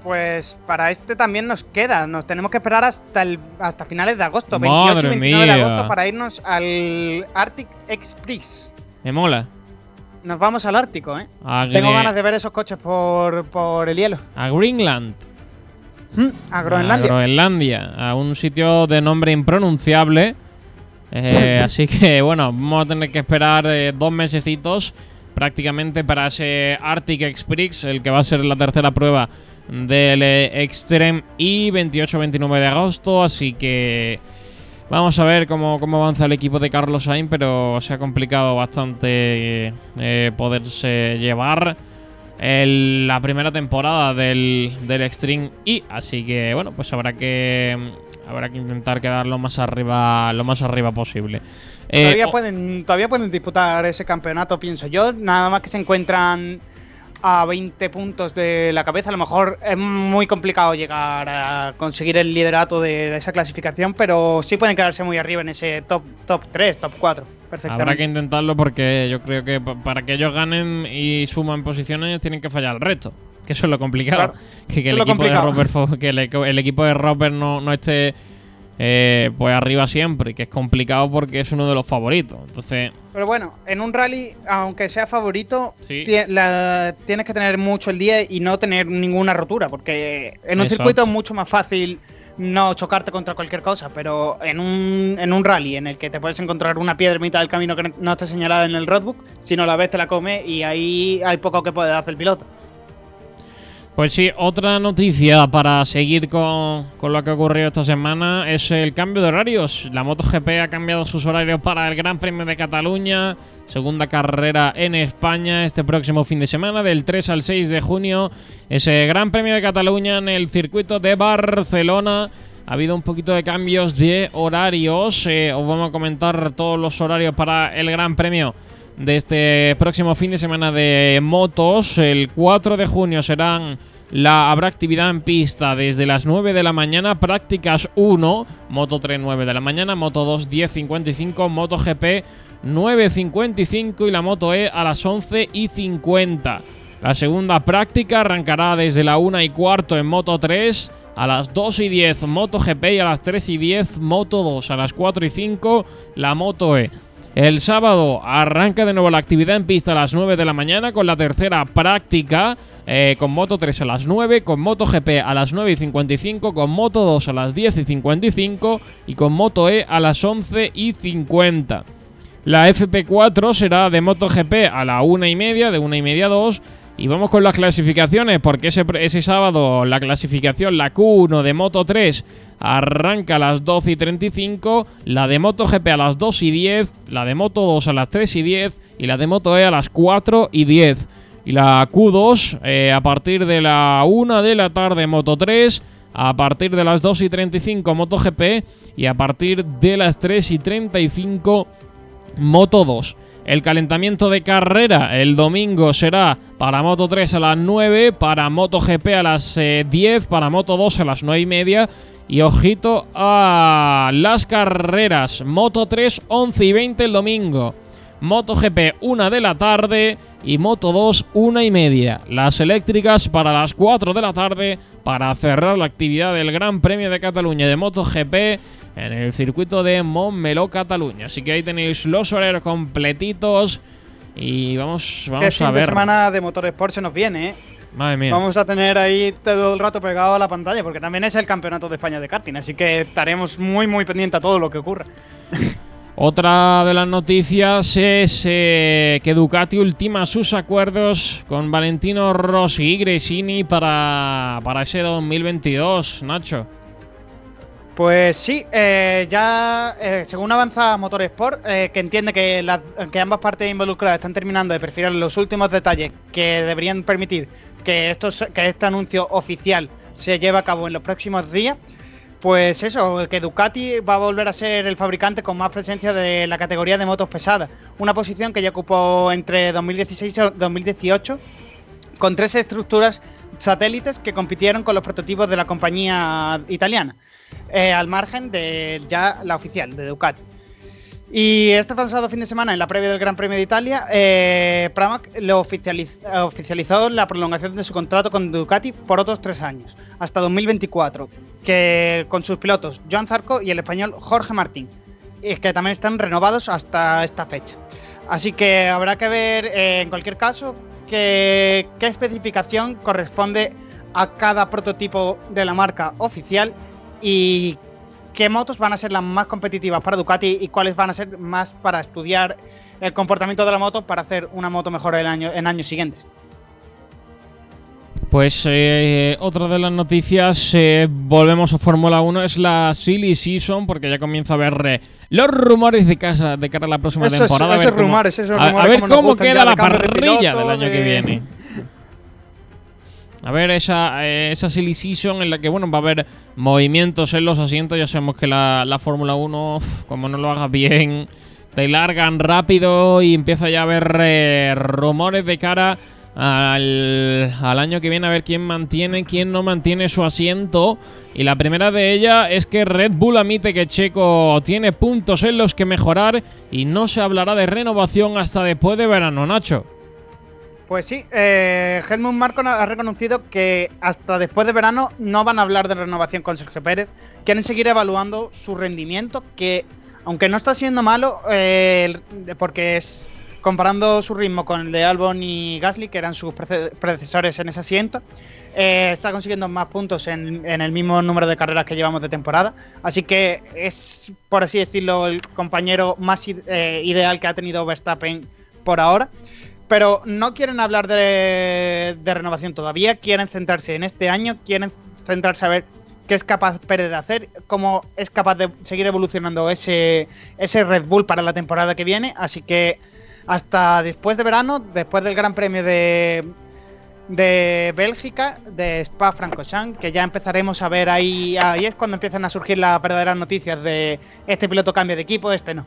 Pues para este también nos queda. Nos tenemos que esperar hasta el, hasta finales de agosto, 28 y 29 de agosto, para irnos al Arctic Express. Me mola. Nos vamos al Ártico, ¿eh? Tengo ganas de ver esos coches por, por el hielo. A Greenland. Hmm, a Groenlandia. A Groenlandia. A un sitio de nombre impronunciable. Eh, así que, bueno, vamos a tener que esperar eh, dos mesecitos prácticamente para ese Arctic Express, el que va a ser la tercera prueba del eh, Extreme y 28-29 de agosto. Así que vamos a ver cómo, avanza el equipo de Carlos Sainz, pero se ha complicado bastante eh, poderse llevar la primera temporada del, del Extreme y así que bueno pues habrá que habrá que intentar quedar lo más arriba lo más arriba posible todavía eh, pueden todavía pueden disputar ese campeonato pienso yo nada más que se encuentran a 20 puntos de la cabeza. A lo mejor es muy complicado llegar a conseguir el liderato de esa clasificación, pero sí pueden quedarse muy arriba en ese top, top 3, top 4. Perfectamente. Habrá que intentarlo porque yo creo que pa- para que ellos ganen y suman posiciones tienen que fallar el resto. Que eso es lo complicado. Claro, Que, el equipo de complicado. Robert, fo- que el equipo de Robert no, no esté eh, pues arriba siempre, que es complicado porque es uno de los favoritos. Entonces, Pero bueno, en un rally, aunque sea favorito, Sí. tie- la- tienes que tener mucho el día y no tener ninguna rotura, porque en un Exacto. circuito es mucho más fácil no chocarte contra cualquier cosa, pero en un, en un rally en el que te puedes encontrar una piedra en mitad del camino que no está señalada en el roadbook, si no la ves te la come y ahí hay poco que puede hacer el piloto. Pues sí, otra noticia para seguir con, con lo que ha ocurrido esta semana es el cambio de horarios. La MotoGP ha cambiado sus horarios para el Gran Premio de Cataluña, segunda carrera en España este próximo fin de semana, del 3 al 6 de junio. Ese Gran Premio de Cataluña en el circuito de Barcelona. Ha habido un poquito de cambios de horarios. eh, os vamos a comentar todos los horarios para el Gran Premio de este próximo fin de semana de motos. El 4 de junio serán la habrá actividad en pista desde las 9 de la mañana, prácticas 1, Moto 3 9 de la mañana, Moto 2 10.55, Moto GP 9.55 y la Moto E a las 11 y 50. La segunda práctica arrancará desde la 1 y cuarto en Moto 3, a las 2 y 10 Moto GP y a las 3 y 10 Moto 2, a las 4 y 5 la Moto E. El sábado arranca de nuevo la actividad en pista a las 9 de la mañana con la tercera práctica eh, con Moto 3 a las 9, con Moto GP a las 9 y 55, con Moto 2 a las 10 y 55 y con Moto E a las 11 y 50. La FP4 será de MotoGP a la 1 y media, de 1 y media a 2. Y vamos con las clasificaciones, porque ese, ese sábado la clasificación, la Q1 de Moto 3, arranca a las 12 y 35, la de MotoGP a las 2 y 10, la de Moto 2 a las 3 y 10 y la de Moto E a las 4 y 10. Y la Q2 eh, a partir de la 1 de la tarde Moto 3, a partir de las 2 y 35 MotoGP y a partir de las 3 y 35 Moto 2. El calentamiento de carrera el domingo será para Moto 3 a las 9, para Moto GP a las eh, 10, para Moto 2 a las 9 y media. Y ojito a las carreras. Moto 3, 11 y 20 el domingo. Moto GP 1 de la tarde y Moto 2 1 y media. Las eléctricas para las 4 de la tarde para cerrar la actividad del Gran Premio de Cataluña de Moto GP en el circuito de Montmeló, Cataluña. Así que ahí tenéis los horarios completitos y vamos, Qué fin a ver. semana de Motorsport se nos viene, ¿eh? Madre mía. Vamos a tener ahí todo el rato pegado a la pantalla, porque también es el campeonato de España de karting, así que estaremos muy, muy pendientes a todo lo que ocurra. Otra de las noticias es eh, que Ducati ultima sus acuerdos con Valentino Rossi y Gresini para, para ese 2022, Nacho. Pues sí, eh, ya eh, según avanza Motorsport, eh, que entiende que, las- que ambas partes involucradas están terminando de perfilar los últimos detalles que deberían permitir que, esto, se- que este anuncio oficial se lleve a cabo en los próximos días, pues eso, que Ducati va a volver a ser el fabricante con más presencia de la categoría de motos pesadas, una posición que ya ocupó entre 2016 y 2018 con tres estructuras satélites que compitieron con los prototipos de la compañía italiana, eh, al margen de ya la oficial, de Ducati. Y este pasado fin de semana, en la previa del Gran Premio de Italia, eh, Pramac lo oficializ- oficializó la prolongación de su contrato con Ducati por otros tres años, hasta 2024, que con sus pilotos Joan Zarco y el español Jorge Martín, que también están renovados hasta esta fecha. Así que habrá que ver, eh, en cualquier caso, que- qué especificación corresponde a cada prototipo de la marca oficial y qué motos van a ser las más competitivas para Ducati y cuáles van a ser más para estudiar el comportamiento de la moto para hacer una moto mejor el año, en años siguientes. Pues eh, otra de las noticias, eh, volvemos a Fórmula 1, es la Silly Season, porque ya comienza a ver eh, los rumores de, casa, de cara a la próxima Esos- temporada. a ver cómo- rumores, esos a- a, rumores ver cómo queda la de parrilla piloto, del año que viene. A ver, esa, eh, esa silly season en la que, bueno, va a haber movimientos en los asientos. Ya sabemos que la, la Fórmula 1, uf, como no lo hagas bien, te largan rápido y empieza ya a haber eh, rumores de cara al, al año que viene a ver quién mantiene, quién no mantiene su asiento. Y la primera de ellas es que Red Bull admite que Checo tiene puntos en los que mejorar y no se hablará de renovación hasta después de verano, Nacho. Pues sí, eh, Helmut Marko ha reconocido que hasta después de verano no van a hablar de renovación con Sergio Pérez. Quieren seguir evaluando su rendimiento, que aunque no está siendo malo, eh, porque es comparando su ritmo con el de Albon y Gasly, que eran sus predecesores en ese asiento, eh, está consiguiendo más puntos en, el mismo número de carreras que llevamos de temporada. Así que es, por así decirlo, el compañero más eh, ideal que ha tenido Verstappen por ahora. Pero no quieren hablar de, de renovación todavía, quieren centrarse en este año, quieren centrarse a ver qué es capaz Pérez de hacer, cómo es capaz de seguir evolucionando ese Red Bull para la temporada que viene. Así que hasta después de verano, después del Gran Premio de, de Bélgica, de Spa-Francorchamps, que ya empezaremos a ver ahí, ahí es cuando empiezan a surgir las verdaderas noticias de este piloto cambia de equipo, este no.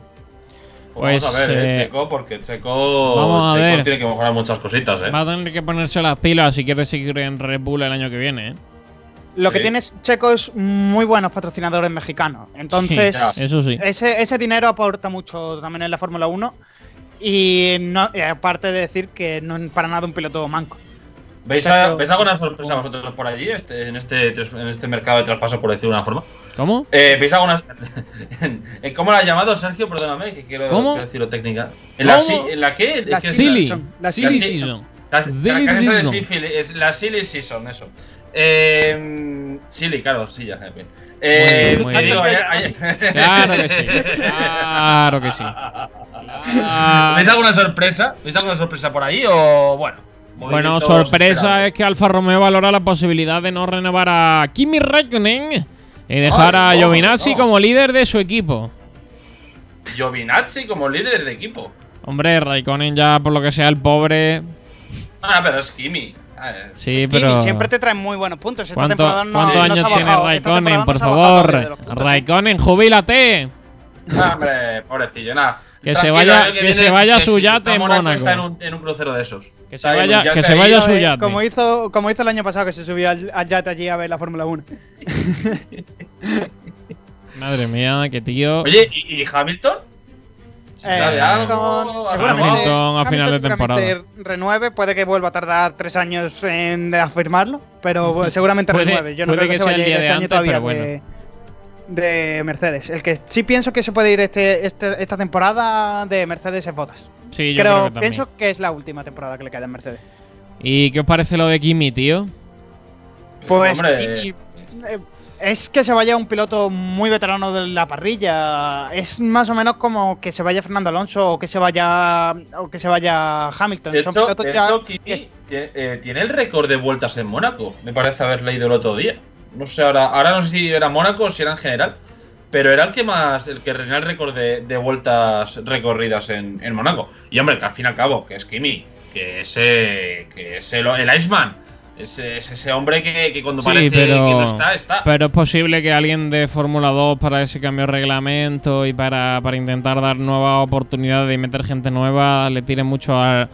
Pues vamos a ver, eh, Checo, porque Checo, vamos a Checo ver. tiene que mejorar muchas cositas, ¿eh? Va a tener que ponerse las pilas si quiere seguir en Red Bull el año que viene, ¿eh? Lo que tiene Checo es muy buenos patrocinadores mexicanos. Entonces, Sí, eso sí. ese, ese dinero aporta mucho también en la Fórmula 1. Y, no, y aparte de decir que no es para nada un piloto manco. ¿Veis, a- ¿Veis alguna sorpresa vosotros por allí, este, en, este, en este mercado de traspaso, por decirlo de una forma? ¿Cómo? Eh, ¿Veis alguna. en, en ¿Cómo la has llamado, Sergio? Perdóname, que quiero, ¿Cómo? quiero decirlo técnica. ¿En la, ¿En la qué? La silly la Silly season. La, la Silly season. la silly season, eso. Eh, silly, claro, sí, ya. bien. Eh, muy ¿qué bien. Claro que sí. Claro que sí. ¿Veis alguna sorpresa? ¿Veis alguna sorpresa por ahí o bueno? Bueno, sorpresa es que Alfa Romeo valora la posibilidad de no renovar a Kimi Räikkönen y dejar a no, Giovinazzi no. como líder de su equipo. Giovinazzi como líder de equipo. Hombre, Raikkonen ya por lo que sea el pobre. Ah, pero es Kimi. Ah, eh. Sí, Kimi pero siempre te traen muy buenos puntos. Esta ¿cuánto- temporada no, ¿cuántos no años se ha tiene Raikkonen? no Por favor, ¿eh? Raikkonen, jubílate. Ah, hombre, pobrecillo, nada. Que se vaya- año que se vaya que su yate en Mónaco, Mónaco. Está en un, en un crucero de esos. Que se vaya- que se vaya a su Eh, yate. Como hizo, como hizo el año pasado que se subió al, al yate allí a ver la Fórmula 1. Madre mía, qué tío. Oye, ¿y, y Hamilton? Hamilton, seguramente, Hamilton a final de seguramente renueve, puede que vuelva a tardar tres años en afirmarlo, pero bueno, seguramente Puede- renueve. Yo no puede creo que, que se sea el vaya día de este antes, todavía pero bueno. de, de Mercedes. El que sí pienso que se puede ir este, este- esta temporada de Mercedes es Bottas. Sí, yo Creo, creo que pienso que es la última temporada que le queda en Mercedes. ¿Y qué os parece lo de Kimi, tío? Pues Hombre. y- eh, es que se vaya un piloto muy veterano de la parrilla. Es más o menos como que se vaya Fernando Alonso o que se vaya o que se vaya Hamilton. De Son hecho, pilotos de ya- Kimi tiene, eh, tiene el récord de vueltas en Mónaco. Me parece haber leído el otro día. No sé ahora, ahora no sé si era Mónaco o si era en general. Pero era el que más, el que tenía el récord de, de vueltas recorridas en, en Mónaco. Y hombre, que al fin y al cabo, que es Kimi, que es el, el Iceman, es, es ese hombre que, que cuando Sí, parece pero, que no está, está. pero es posible que alguien de Fórmula 2 para ese cambio de reglamento y para, para intentar dar nuevas oportunidades y meter gente nueva le tire mucho al,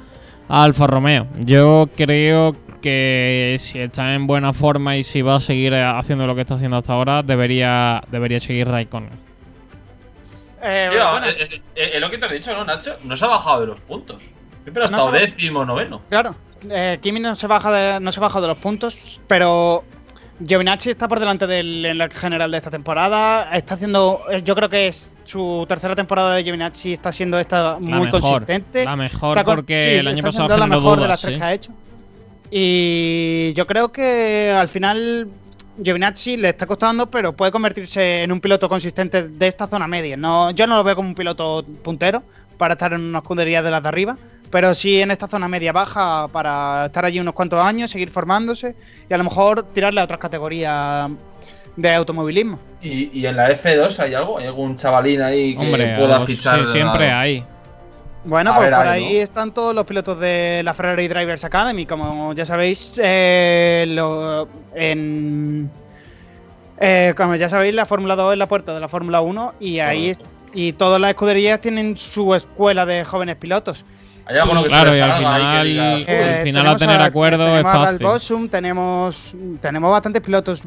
a Alfa Romeo. Yo creo que si está en buena forma y si va a seguir haciendo lo que está haciendo hasta ahora, debería, debería seguir Raikkonen. Eh, Tío, bueno, eh, eh, eh, es lo que te he dicho, ¿no, Nacho? No se ha bajado de los puntos. Siempre ha No estado décimo, noveno. claro, eh, Kimi no se baja de, no se baja de los puntos, pero Giovinazzi está por delante del en la general de esta temporada. Está haciendo, eh, yo creo que es su tercera temporada de Giovinazzi está siendo esta La muy mejor, consistente. la mejor Está porque sí, el año está pasado la mejor de las tres sí. que ha hecho. Y yo creo que al final Giovinazzi le está costando, pero puede convertirse en un piloto consistente de esta zona media. No, yo no lo veo como un piloto puntero para estar en una escudería de las de arriba, pero sí en esta zona media baja para estar allí unos cuantos años, seguir formándose y a lo mejor tirarle a otras categorías de automovilismo. ¿Y, y en la F2 hay algo? ¿Hay algún chavalín ahí que Hombre, pueda fichar? sí, siempre a- hay. Bueno, A pues ver, por ahí, ahí ¿no? están todos los pilotos de la Ferrari Drivers Academy. Como ya sabéis, eh, lo- en, eh, como ya sabéis, la Fórmula 2 es la puerta de la Fórmula 1 y ahí y todas las escuderías tienen su escuela de jóvenes pilotos. Hay alguno que Claro, se y al que final- al final a tener a- acuerdo es tenemos a fácil. Balbosum, tenemos, tenemos bastantes pilotos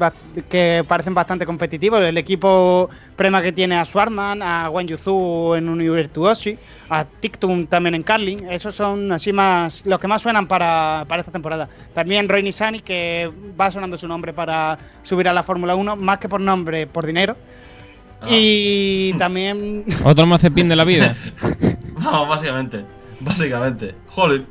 que parecen bastante competitivos. El equipo Prema que tiene a Swartman, a Wen Yuzu en Univirtuosi, a Tictum también en Carling. Esos son así más los que más suenan para, para esta temporada. También Roy Nisani, que va sonando su nombre para subir a la Fórmula 1, más que por nombre, por dinero. Ah. Y también Otro mazepín de la vida. No, básicamente. Básicamente. Joder.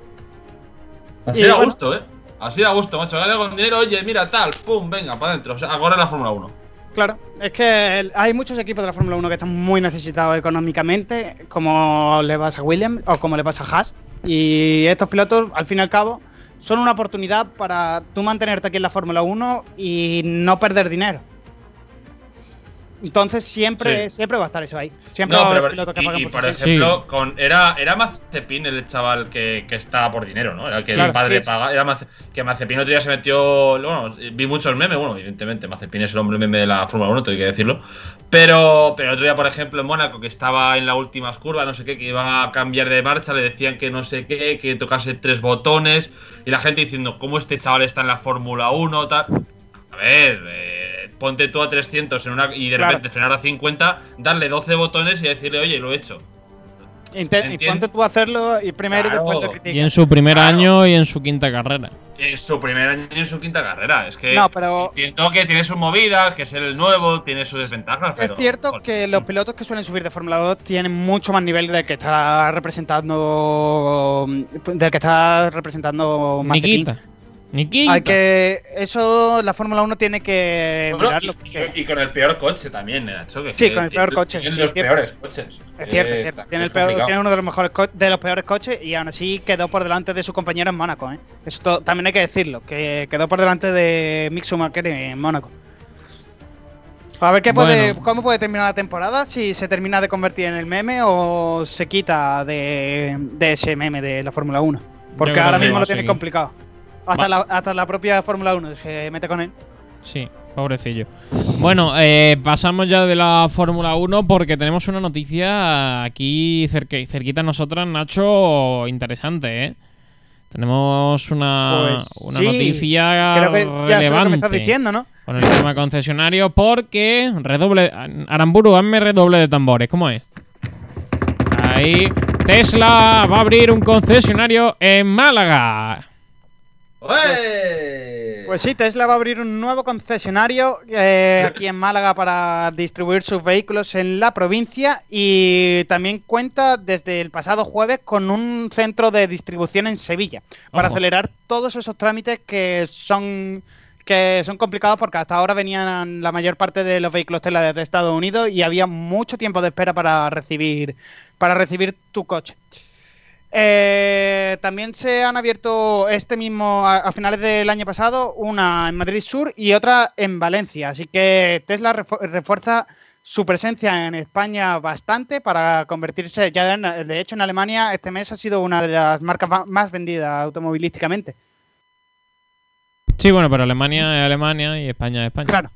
Así bueno. gusto, ¿eh? Así da gusto, macho. Gana con dinero, oye, mira, tal, pum, venga, para adentro. O sea, ahora la Fórmula 1. Claro, es que hay muchos equipos de la Fórmula 1 que están muy necesitados económicamente, como le pasa a Williams o como le pasa a Haas. Y estos pilotos, al fin y al cabo, son una oportunidad para tú mantenerte aquí en la Fórmula 1 y no perder dinero. Entonces siempre, Sí. siempre va a estar eso ahí. Siempre No, va a haber que y, y, por ejemplo, con, era, era Mazepin el chaval que, que estaba por dinero, ¿no? Era el que Claro, el padre sí, sí. paga. Era Mace- que Mazepin otro día se metió. Bueno, vi muchos memes, bueno, evidentemente, Mazepin es el hombre meme de la Fórmula 1, tengo que decirlo. Pero, pero otro día, por ejemplo, en Mónaco, que estaba en las últimas curvas, no sé qué, que iban a cambiar de marcha, le decían que no sé qué, que tocase tres botones, y la gente diciendo, ¿cómo este chaval está en la Fórmula 1? Tal. A ver, eh, ponte tú a 300 en una, y de Claro. repente frenar a 50, darle 12 botones y decirle, oye, lo he hecho. Y Entiendo. ponte tú a hacerlo y primero Claro. y después lo Y criticas. en su primer Claro. año y en su quinta carrera. En su primer año y en su quinta carrera. Es que No, pero- entiendo que tiene sus movidas, que es el nuevo, tiene sus desventajas. Es pero, cierto joder. que los pilotos que suelen subir de Fórmula 2 tienen mucho más nivel del que está representando del que está representando Mazepin. Nikita. Nikita. Hay que eso la Fórmula 1 tiene que Bueno, mirarlo. y, porque- y con el peor coche también, Nacho. Que Sí, que con el peor coche, tiene sí, los es cierto. peores coches. es cierto, Eh, es cierto. es Tiene, el peor- complicado. tiene uno de los mejores de los peores coches y aún así quedó por delante de su compañero en Mónaco, ¿eh? Eso to- también hay que decirlo, que quedó por delante de Mick Schumacher en Mónaco. A ver qué puede, Bueno. cómo puede terminar la temporada, si se termina de convertir en el meme o se quita de, de ese meme de la Fórmula 1. Porque ahora mismo lo tiene complicado. Hasta la, hasta la propia Fórmula 1 se mete con él. Sí, pobrecillo. Bueno, eh, pasamos ya de la Fórmula 1 porque tenemos una noticia aquí cerca, cerquita de nosotras, Nacho, interesante, ¿eh? Tenemos una, Pues una sí, noticia Creo que ya sé lo que me estás relevante diciendo, ¿no? con el tema concesionario porque redoble Aramburu, hazme redoble de tambores, ¿cómo es? Ahí Tesla va a abrir un concesionario en Málaga. ¡Ué! Pues sí, Tesla va a abrir un nuevo concesionario eh, aquí en Málaga para distribuir sus vehículos en la provincia y también cuenta desde el pasado jueves con un centro de distribución en Sevilla para Ojo. acelerar todos esos trámites que son que son complicados porque hasta ahora venían la mayor parte de los vehículos Tesla desde Estados Unidos y había mucho tiempo de espera para recibir para recibir tu coche. Eh, también se han abierto este mismo, a, a finales del año pasado, una en Madrid Sur y otra en Valencia. Así que Tesla refu- refuerza su presencia en España bastante para convertirse, ya en- de hecho en Alemania este mes ha sido una de las marcas ma- más vendidas automovilísticamente. Sí, bueno, pero Alemania es Alemania y España es España. Claro.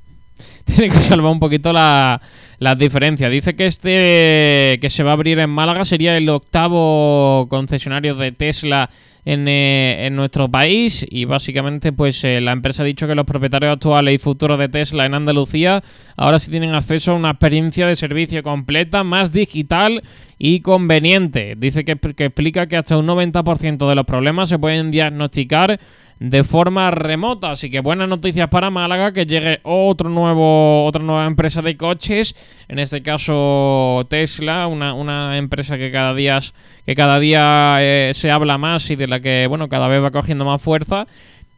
Tiene que salvar un poquito la- las diferencias. Dice que este que se va a abrir en Málaga sería el octavo concesionario de Tesla en, eh, en nuestro país y básicamente pues eh, la empresa ha dicho que los propietarios actuales y futuros de Tesla en Andalucía ahora sí tienen acceso a una experiencia de servicio completa, más digital y conveniente. Dice que, que explica que hasta un 90% de los problemas se pueden diagnosticar de forma remota. Así que buenas noticias para Málaga, que llegue otro nuevo, otra nueva empresa de coches, en este caso Tesla, una, una empresa que cada día, que cada día eh, se habla más y de la que bueno cada vez va cogiendo más fuerza.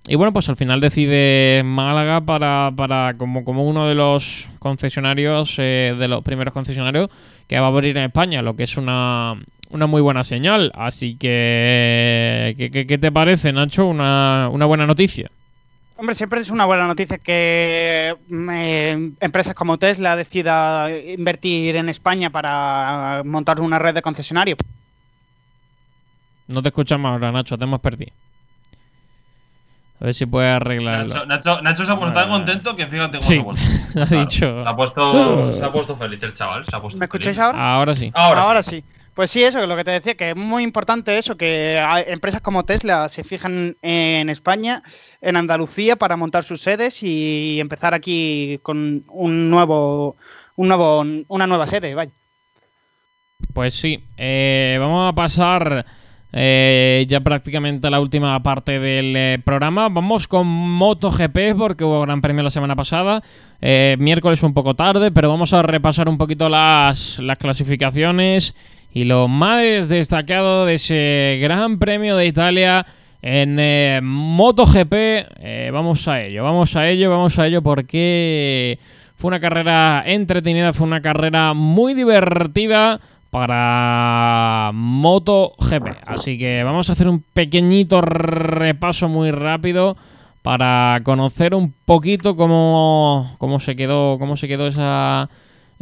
Y bueno, pues al final decide Málaga para, para como, como uno de los concesionarios, eh, de los primeros concesionarios que va a abrir en España, lo que es una, una muy buena señal. Así que, ¿qué, qué- qué te parece, Nacho? Una, una buena noticia. Hombre, siempre es una buena noticia que mm, eh, empresas como Tesla decida invertir en España para montar una red de concesionarios. No te escuchamos ahora, Nacho, te hemos perdido. A ver si puedes arreglarlo. Nacho, Nacho, Nacho se ha puesto tan contento que fíjate cómo Sí, se ha puesto. ha Claro, dicho. Se ha puesto, se ha puesto feliz el chaval. Se ha puesto ¿Me escucháis feliz. ahora? Ahora sí. Ahora, Ahora sí. sí. Pues sí, eso, lo que te decía, que es muy importante eso, que empresas como Tesla se fijan en España, en Andalucía, para montar sus sedes y empezar aquí con un nuevo, un nuevo, una nueva sede, vaya. Pues sí, eh, vamos a pasar eh, ya prácticamente a la última parte del eh, programa. Vamos con MotoGP porque hubo Gran Premio la semana pasada. Miércoles un poco tarde, pero vamos a repasar un poquito las clasificaciones y lo más destacado de ese Gran Premio de Italia en eh, MotoGP. Eh, vamos a ello, vamos a ello, vamos a ello porque fue una carrera entretenida, fue una carrera muy divertida para MotoGP. Así que vamos a hacer un pequeñito repaso muy rápido para conocer un poquito cómo, cómo se quedó cómo se quedó esa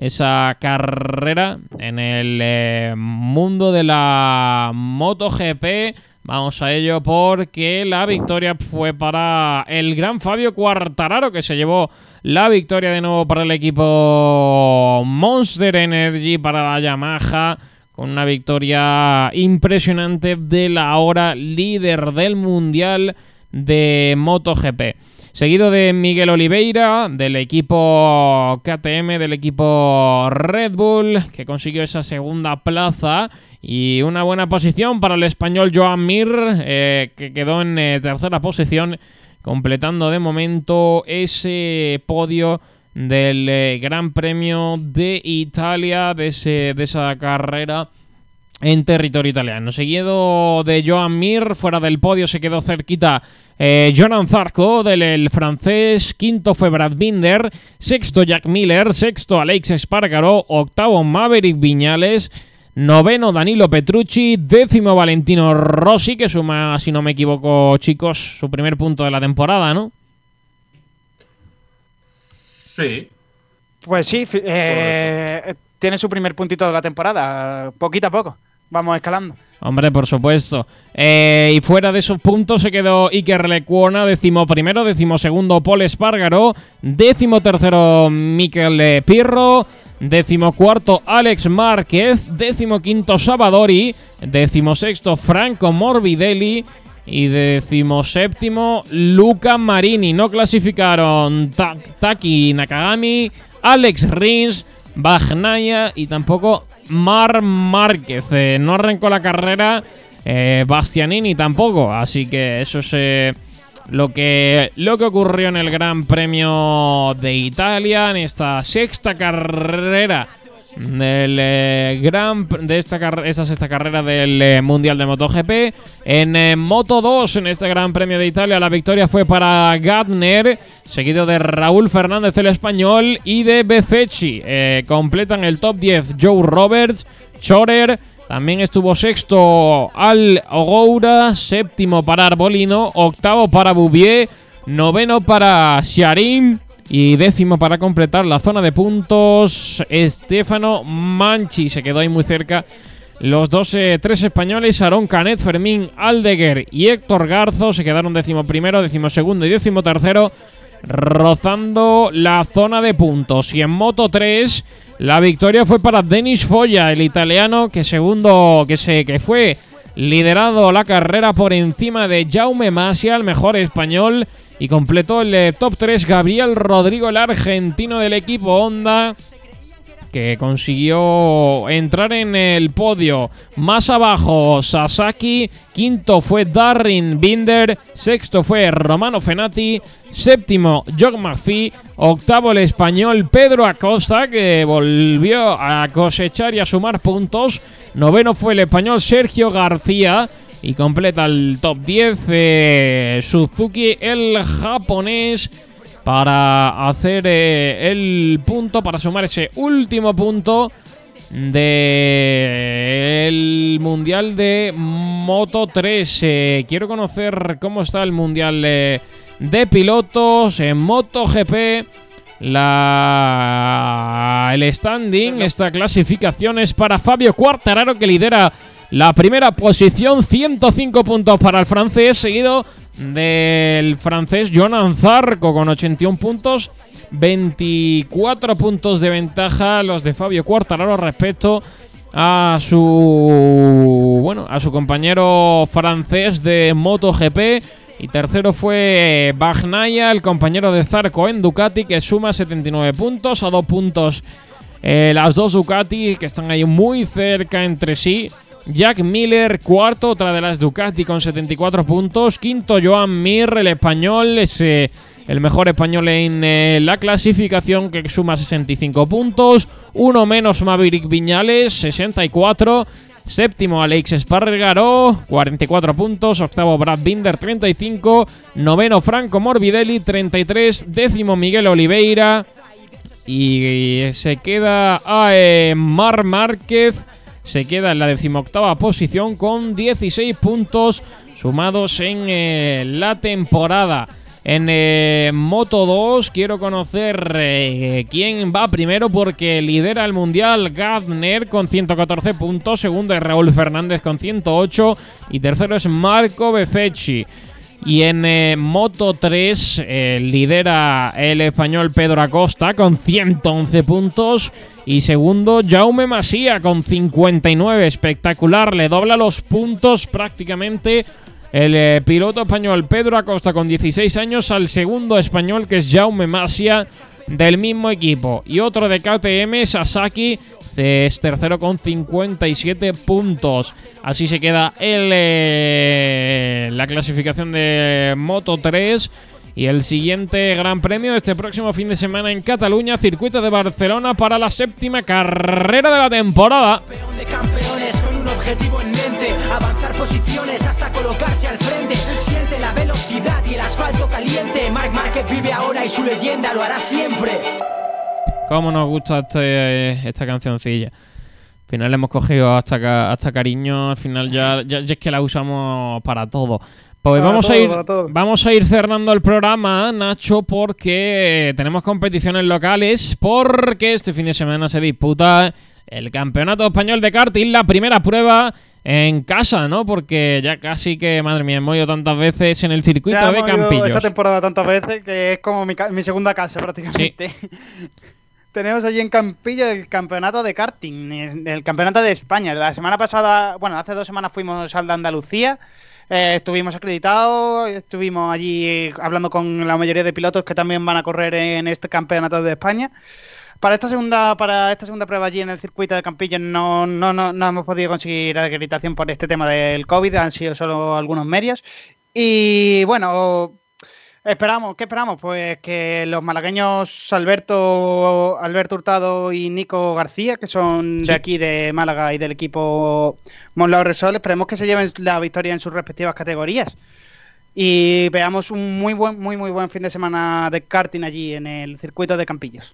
esa carrera en el eh, mundo de la MotoGP. Vamos a ello porque la victoria fue para el gran Fabio Quartararo que se llevó la victoria de nuevo para el equipo Monster Energy, para la Yamaha, con una victoria impresionante de la ahora líder del mundial de MotoGP. Seguido de Miguel Oliveira, del equipo KTM, del equipo Red Bull, que consiguió esa segunda plaza. Y una buena posición para el español Joan Mir, eh, que quedó en eh, tercera posición, completando de momento ese podio del eh, Gran Premio de Italia, de, de esa carrera en territorio italiano. Seguido de Joan Mir, fuera del podio se quedó cerquita eh, Jonan Zarco del el francés, quinto fue Brad Binder, sexto Jack Miller, sexto Alex Espargaro, octavo Maverick Viñales, noveno Danilo Petrucci, décimo Valentino Rossi, que suma, si no me equivoco, chicos, su primer punto de la temporada, ¿no? Sí. Pues sí, eh, tiene su primer puntito de la temporada, poquito a poco. Vamos escalando. Hombre, por supuesto. Eh, y fuera de esos puntos se quedó Iker Lecuona, décimo primero, décimo segundo Paul Espargaro, décimo tercero Miquel Pirro, décimo cuarto Alex Márquez, décimo quinto Sabadori, décimo sexto Franco Morbidelli y décimo séptimo Luca Marini. No clasificaron Ta- Taki Nakagami, Alex Rins, Bagnaya y tampoco Mar Márquez. Eh, no arrancó la carrera eh, Bastianini tampoco. Así que eso es eh, lo, que, lo que ocurrió en el Gran Premio de Italia, en esta sexta carrera del eh, gran de esta, esta sexta carrera del eh, Mundial de MotoGP. En eh, Moto 2, en este Gran Premio de Italia, la victoria fue para Gardner, seguido de Raúl Fernández el español y de Bececchi. Eh, completan el top 10 Joe Roberts, Chorer, también estuvo sexto Al Ogoura, séptimo para Arbolino, octavo para Bouvier, noveno para Sharin y décimo para completar la zona de puntos Estefano Manchi. Se quedó ahí muy cerca los dos, eh, tres españoles, Aaron Canet, Fermín Aldeguer y Héctor Garzo, se quedaron décimo primero, décimo segundo y décimo tercero, rozando la zona de puntos. Y en Moto 3, la victoria fue para Denis Foya, el italiano, que segundo, que se, que fue liderado la carrera por encima de Jaume Masia, el mejor español, y completó el eh, top 3 Gabriel Rodrigo, el argentino del equipo Honda que consiguió entrar en el podio. Más abajo, Sasaki. Quinto fue Darrin Binder. Sexto fue Romano Fenati. Séptimo, Jock McPhee. Octavo, el español Pedro Acosta, que volvió a cosechar y a sumar puntos. Noveno fue el español Sergio García. Y completa el top 10 eh, Suzuki, el japonés para hacer eh, el punto, para sumar ese último punto del Mundial de Moto 3. Eh, quiero conocer cómo está el Mundial eh, de Pilotos en MotoGP. La, el standing, esta clasificación es para Fabio Quartararo que lidera la primera posición, 105 puntos para el francés, seguido del francés Jonan Zarco con 81 puntos, 24 puntos de ventaja los de Fabio Quartararo respecto a su bueno, a su compañero francés de MotoGP y tercero fue Bagnaia, el compañero de Zarco en Ducati que suma 79 puntos a dos puntos eh, las dos Ducati que están ahí muy cerca entre sí. Jack Miller, cuarto, otra de las Ducati con 74 puntos. Quinto, Joan Mir, el español, es el mejor español en eh, la clasificación que suma 65 puntos. Uno menos Maverick Viñales, 64. Séptimo, Alex Espargaró, 44 puntos. Octavo, Brad Binder, 35. Noveno, Franco Morbidelli, 33. Décimo, Miguel Oliveira. Y se queda a eh, Mar Márquez. Se queda en la decimoctava posición con 16 puntos sumados en eh, la temporada. En eh, Moto 2 quiero conocer eh, quién va primero porque lidera el mundial Gardner con 114 puntos, segundo es Raúl Fernández con 108 y tercero es Marco Bececchi. Y en eh, Moto 3 lidera el español Pedro Acosta con 111 puntos. Y segundo, Jaume Masía con 59. Espectacular, le dobla los puntos prácticamente el eh, piloto español Pedro Acosta con 16 años al segundo español que es Jaume Masia del mismo equipo. Y otro de KTM, Sasaki, es tercero con 57 puntos. Así se queda el, eh, la clasificación de Moto 3. Y el siguiente gran premio este próximo fin de semana en Cataluña, circuito de Barcelona para la séptima carrera de la temporada objetivo en mente, avanzar posiciones hasta colocarse al frente. Siente la velocidad y el asfalto caliente. Vive ahora y su leyenda lo hará siempre. Cómo nos gusta este, esta cancioncilla. Al final le hemos cogido hasta, hasta cariño, al final ya, ya, es que la usamos para todo. Pues vamos, a ir, vamos a ir cerrando el programa, Nacho, porque tenemos competiciones locales, porque este fin de semana se disputa el Campeonato Español de Karting, la primera prueba en casa, ¿no? Porque ya casi que, madre mía, hemos ido tantas veces en el circuito de Campillos. esta temporada tantas veces que es como mi, segunda casa prácticamente. Tenemos allí en Campillo el campeonato de karting, el, campeonato de España. La semana pasada, bueno, hace dos semanas fuimos al de Andalucía, eh, estuvimos acreditados, estuvimos allí hablando con la mayoría de pilotos que también van a correr en este campeonato de España. Para esta segunda, para esta segunda prueba allí en el circuito de Campillo no, no, no, no hemos podido conseguir acreditación por este tema del COVID, han sido solo algunos medios. Y bueno, esperamos, ¿qué esperamos? Pues que los malagueños Alberto, Alberto Hurtado y Nico García, que son de aquí de Málaga y del equipo Monlao Resol, esperemos que se lleven la victoria en sus respectivas categorías. Y veamos un muy buen, muy muy buen fin de semana de karting allí en el circuito de Campillos.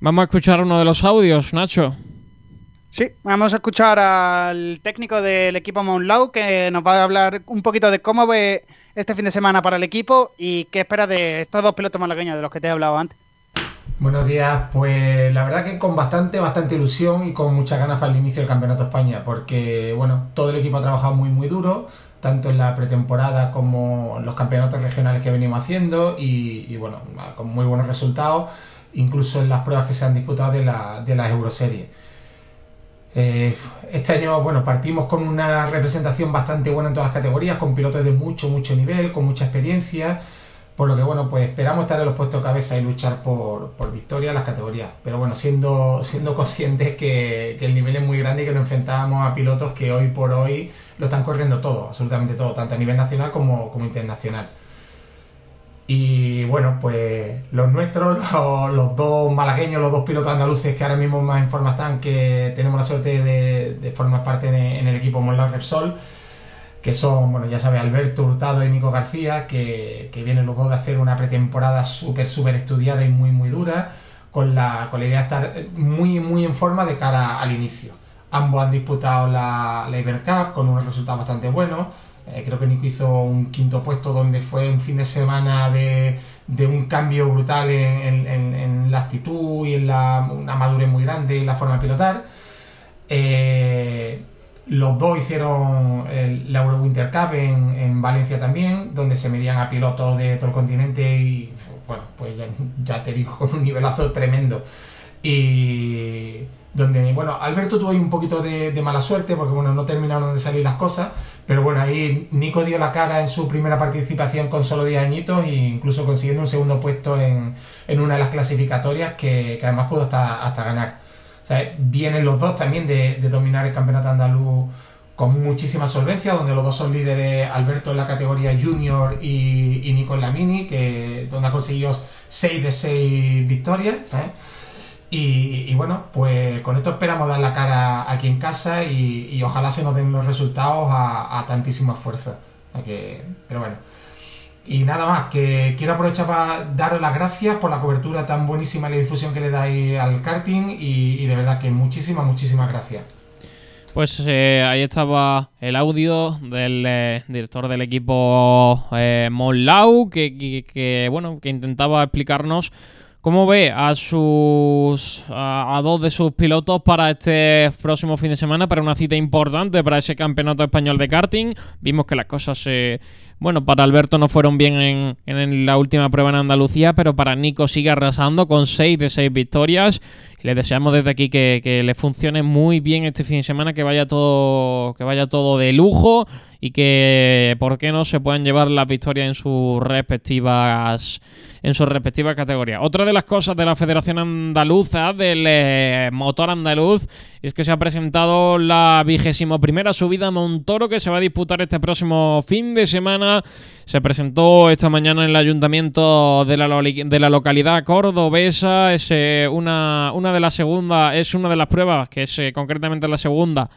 Vamos a escuchar uno de los audios, Nacho. Sí, vamos a escuchar al técnico del equipo Monlau que nos va a hablar un poquito de cómo ve este fin de semana para el equipo y qué espera de estos dos pilotos malagueños de los que te he hablado antes. Buenos días, pues la verdad que con bastante, bastante ilusión y con muchas ganas para el inicio del Campeonato España, porque bueno, todo el equipo ha trabajado muy muy duro, tanto en la pretemporada como en los campeonatos regionales que venimos haciendo y, y bueno, con muy buenos resultados incluso en las pruebas que se han disputado de la, de las Euroseries. Eh, este año, bueno, partimos con una representación bastante buena en todas las categorías, con pilotos de mucho, mucho nivel, con mucha experiencia, por lo que, bueno, pues esperamos estar en los puestos cabeza y luchar por, por victoria en las categorías. Pero bueno, siendo, siendo conscientes que, el nivel es muy grande y que nos enfrentamos a pilotos que hoy por hoy lo están corriendo todo, absolutamente todo, tanto a nivel nacional como, como internacional. Y bueno, pues los nuestros, los, dos malagueños, los dos pilotos andaluces que ahora mismo más en forma están, que tenemos la suerte de, formar parte en el equipo Monlar Repsol, que son, bueno, ya sabes, Alberto Hurtado y Nico García, que, vienen los dos de hacer una pretemporada súper, súper estudiada y muy, muy dura, con la, con la idea de estar muy, muy en forma de cara al inicio. Ambos han disputado la, la Ibercup con unos resultados bastante buenos eh, creo que Nico hizo un quinto puesto donde fue un fin de semana de, un cambio brutal en, la actitud y en la, una madurez muy grande y la forma de pilotar. Eh, los dos hicieron la Euro Winter Cup en, Valencia también, donde se medían a pilotos de todo el continente y, bueno, pues ya, ya te digo, con un nivelazo tremendo. Y donde, bueno, Alberto tuvo ahí un poquito de, de mala suerte porque, bueno, no terminaron de salir las cosas, pero bueno, ahí Nico dio la cara en su primera participación con solo 10 añitos e incluso consiguiendo un segundo puesto en, en una de las clasificatorias que, que además pudo hasta, hasta ganar. Vienen los dos también de, de dominar el campeonato andaluz con muchísima solvencia, donde los dos son líderes, Alberto en la categoría junior y, y Nico en la mini, que, donde ha conseguido 6 de 6 victorias, ¿sabes? Y, bueno, pues con esto esperamos dar la cara aquí en casa y, y ojalá se nos den los resultados a, a tantísimo esfuerzo. Que, pero bueno. Y nada más, que quiero aprovechar para daros las gracias por la cobertura tan buenísima y la difusión que le dais al karting y, de verdad que muchísimas, muchísimas gracias. Pues eh, ahí estaba el audio del eh, director del equipo eh, que, bueno, que intentaba explicarnos cómo ve a sus a, dos de sus pilotos para este próximo fin de semana, para una cita importante para ese campeonato español de karting. Vimos que las cosas se bueno, para Alberto no fueron bien en, en, la última prueba en Andalucía, pero para Nico sigue arrasando con 6 de 6 victorias. Le deseamos desde aquí que, que, le funcione muy bien este fin de semana, que vaya todo, que vaya todo de lujo y que, ¿por qué no?, se puedan llevar las victorias en sus respectivas en sus respectivas categorías. Otra de las cosas de la Federación Andaluza, del eh, motor andaluz, es que se ha presentado la vigésimo primera subida a Montoro que se va a disputar este próximo fin de semana. Se presentó esta mañana en el ayuntamiento de la, de la localidad cordobesa. Es eh, una, una de las segundas, es una de las pruebas, que es eh, concretamente la segunda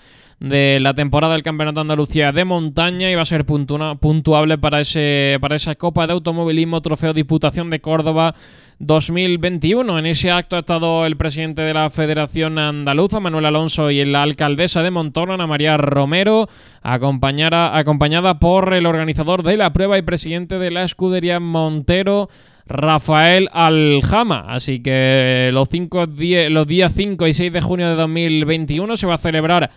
de la temporada del Campeonato de Andalucía de montaña y va a ser puntuable para, ese, para esa Copa de Automovilismo Trofeo Diputación de Córdoba 2021. En ese acto ha estado el presidente de la Federación Andaluza, Manuel Alonso, y la alcaldesa de Montoro, Ana María Romero, acompañada por el organizador de la prueba y presidente de la escudería Montero, Rafael Aljama. Así que los, cinco, los días 5 y 6 de junio de 2021 se va a celebrar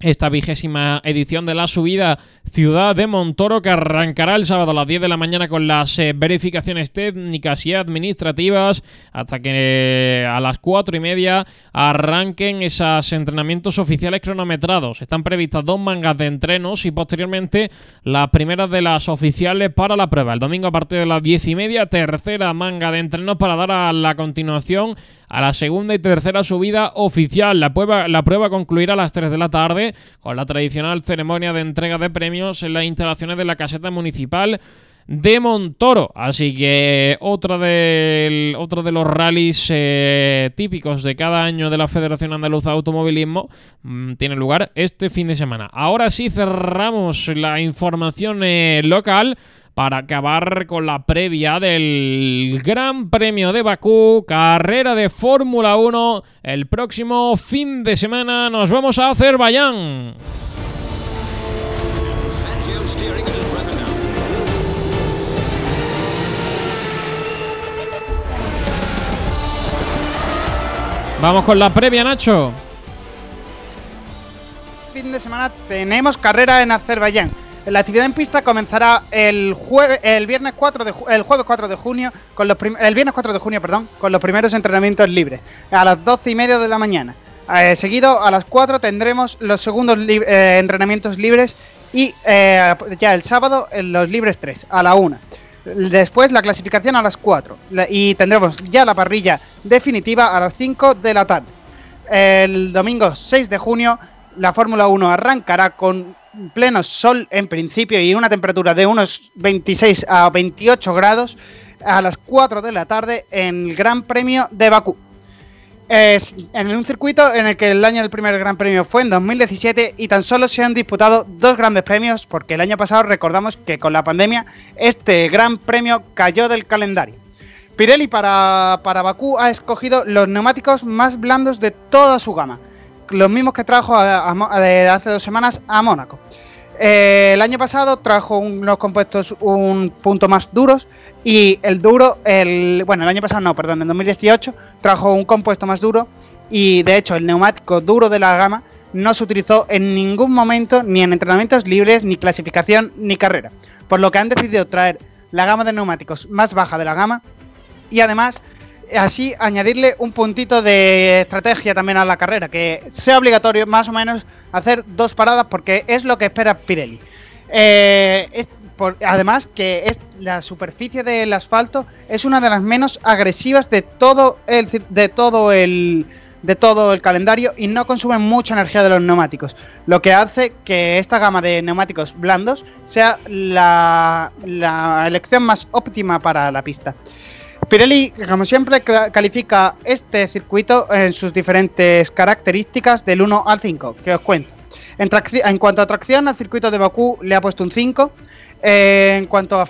esta vigésima edición de la subida Ciudad de Montoro que arrancará el sábado a las 10 de la mañana con las eh, verificaciones técnicas y administrativas hasta que eh, a las 4 y media arranquen esos entrenamientos oficiales cronometrados. Están previstas dos mangas de entrenos y posteriormente las primeras de las oficiales para la prueba. El domingo a partir de las 10 y media, tercera manga de entrenos para dar a la continuación a la segunda y tercera subida oficial. La prueba, la prueba concluirá a las 3 de la tarde con la tradicional ceremonia de entrega de premios en las instalaciones de la caseta municipal de Montoro. Así que otra de, otro de los rallies eh, típicos de cada año de la Federación Andaluza de Automovilismo mmm, tiene lugar este fin de semana. Ahora sí cerramos la información eh, local para acabar con la previa del Gran Premio de Bakú, carrera de Fórmula 1. El próximo fin de semana nos vamos a Azerbaiyán. Vamos con la previa, Nacho. Fin de semana tenemos carrera en Azerbaiyán. La actividad en pista comenzará el jueves, el viernes 4 de el jueves 4 de junio, con los el viernes 4 de junio, perdón, con los primeros entrenamientos libres, a las 12 y media de la mañana. Eh, seguido a las 4 tendremos los segundos eh, entrenamientos libres y eh, ya el sábado los libres 3 a la 1. Después la clasificación a las 4 y tendremos ya la parrilla definitiva a las 5 de la tarde. El domingo 6 de junio la Fórmula 1 arrancará con pleno sol en principio y una temperatura de unos 26 a 28 grados a las 4 de la tarde en el Gran Premio de Bakú. Es en un circuito en el que el año del primer Gran Premio fue en 2017 y tan solo se han disputado dos grandes premios porque el año pasado recordamos que con la pandemia este Gran Premio cayó del calendario. Pirelli para, para Bakú ha escogido los neumáticos más blandos de toda su gama, los mismos que trajo a, hace dos semanas a Mónaco. Eh, el año pasado trajo unos compuestos un punto más duros y el duro, el bueno, el año pasado no, perdón, en 2018 trajo un compuesto más duro y de hecho el neumático duro de la gama no se utilizó en ningún momento ni en entrenamientos libres, ni clasificación, ni carrera. Por lo que han decidido traer la gama de neumáticos más baja de la gama y además así añadirle un puntito de estrategia también a la carrera, que sea obligatorio más o menos hacer dos paradas porque es lo que espera Pirelli. Eh, además que es la superficie del asfalto es una de las menos agresivas de todo el de todo el de todo el calendario y no consumen mucha energía de los neumáticos, lo que hace que esta gama de neumáticos blandos sea la elección más óptima para la pista. Pirelli, como siempre, califica este circuito en sus diferentes características del 1 al 5, que os cuento. En, cuanto a tracción, al circuito de Bakú le ha puesto un 5. Eh, en cuanto a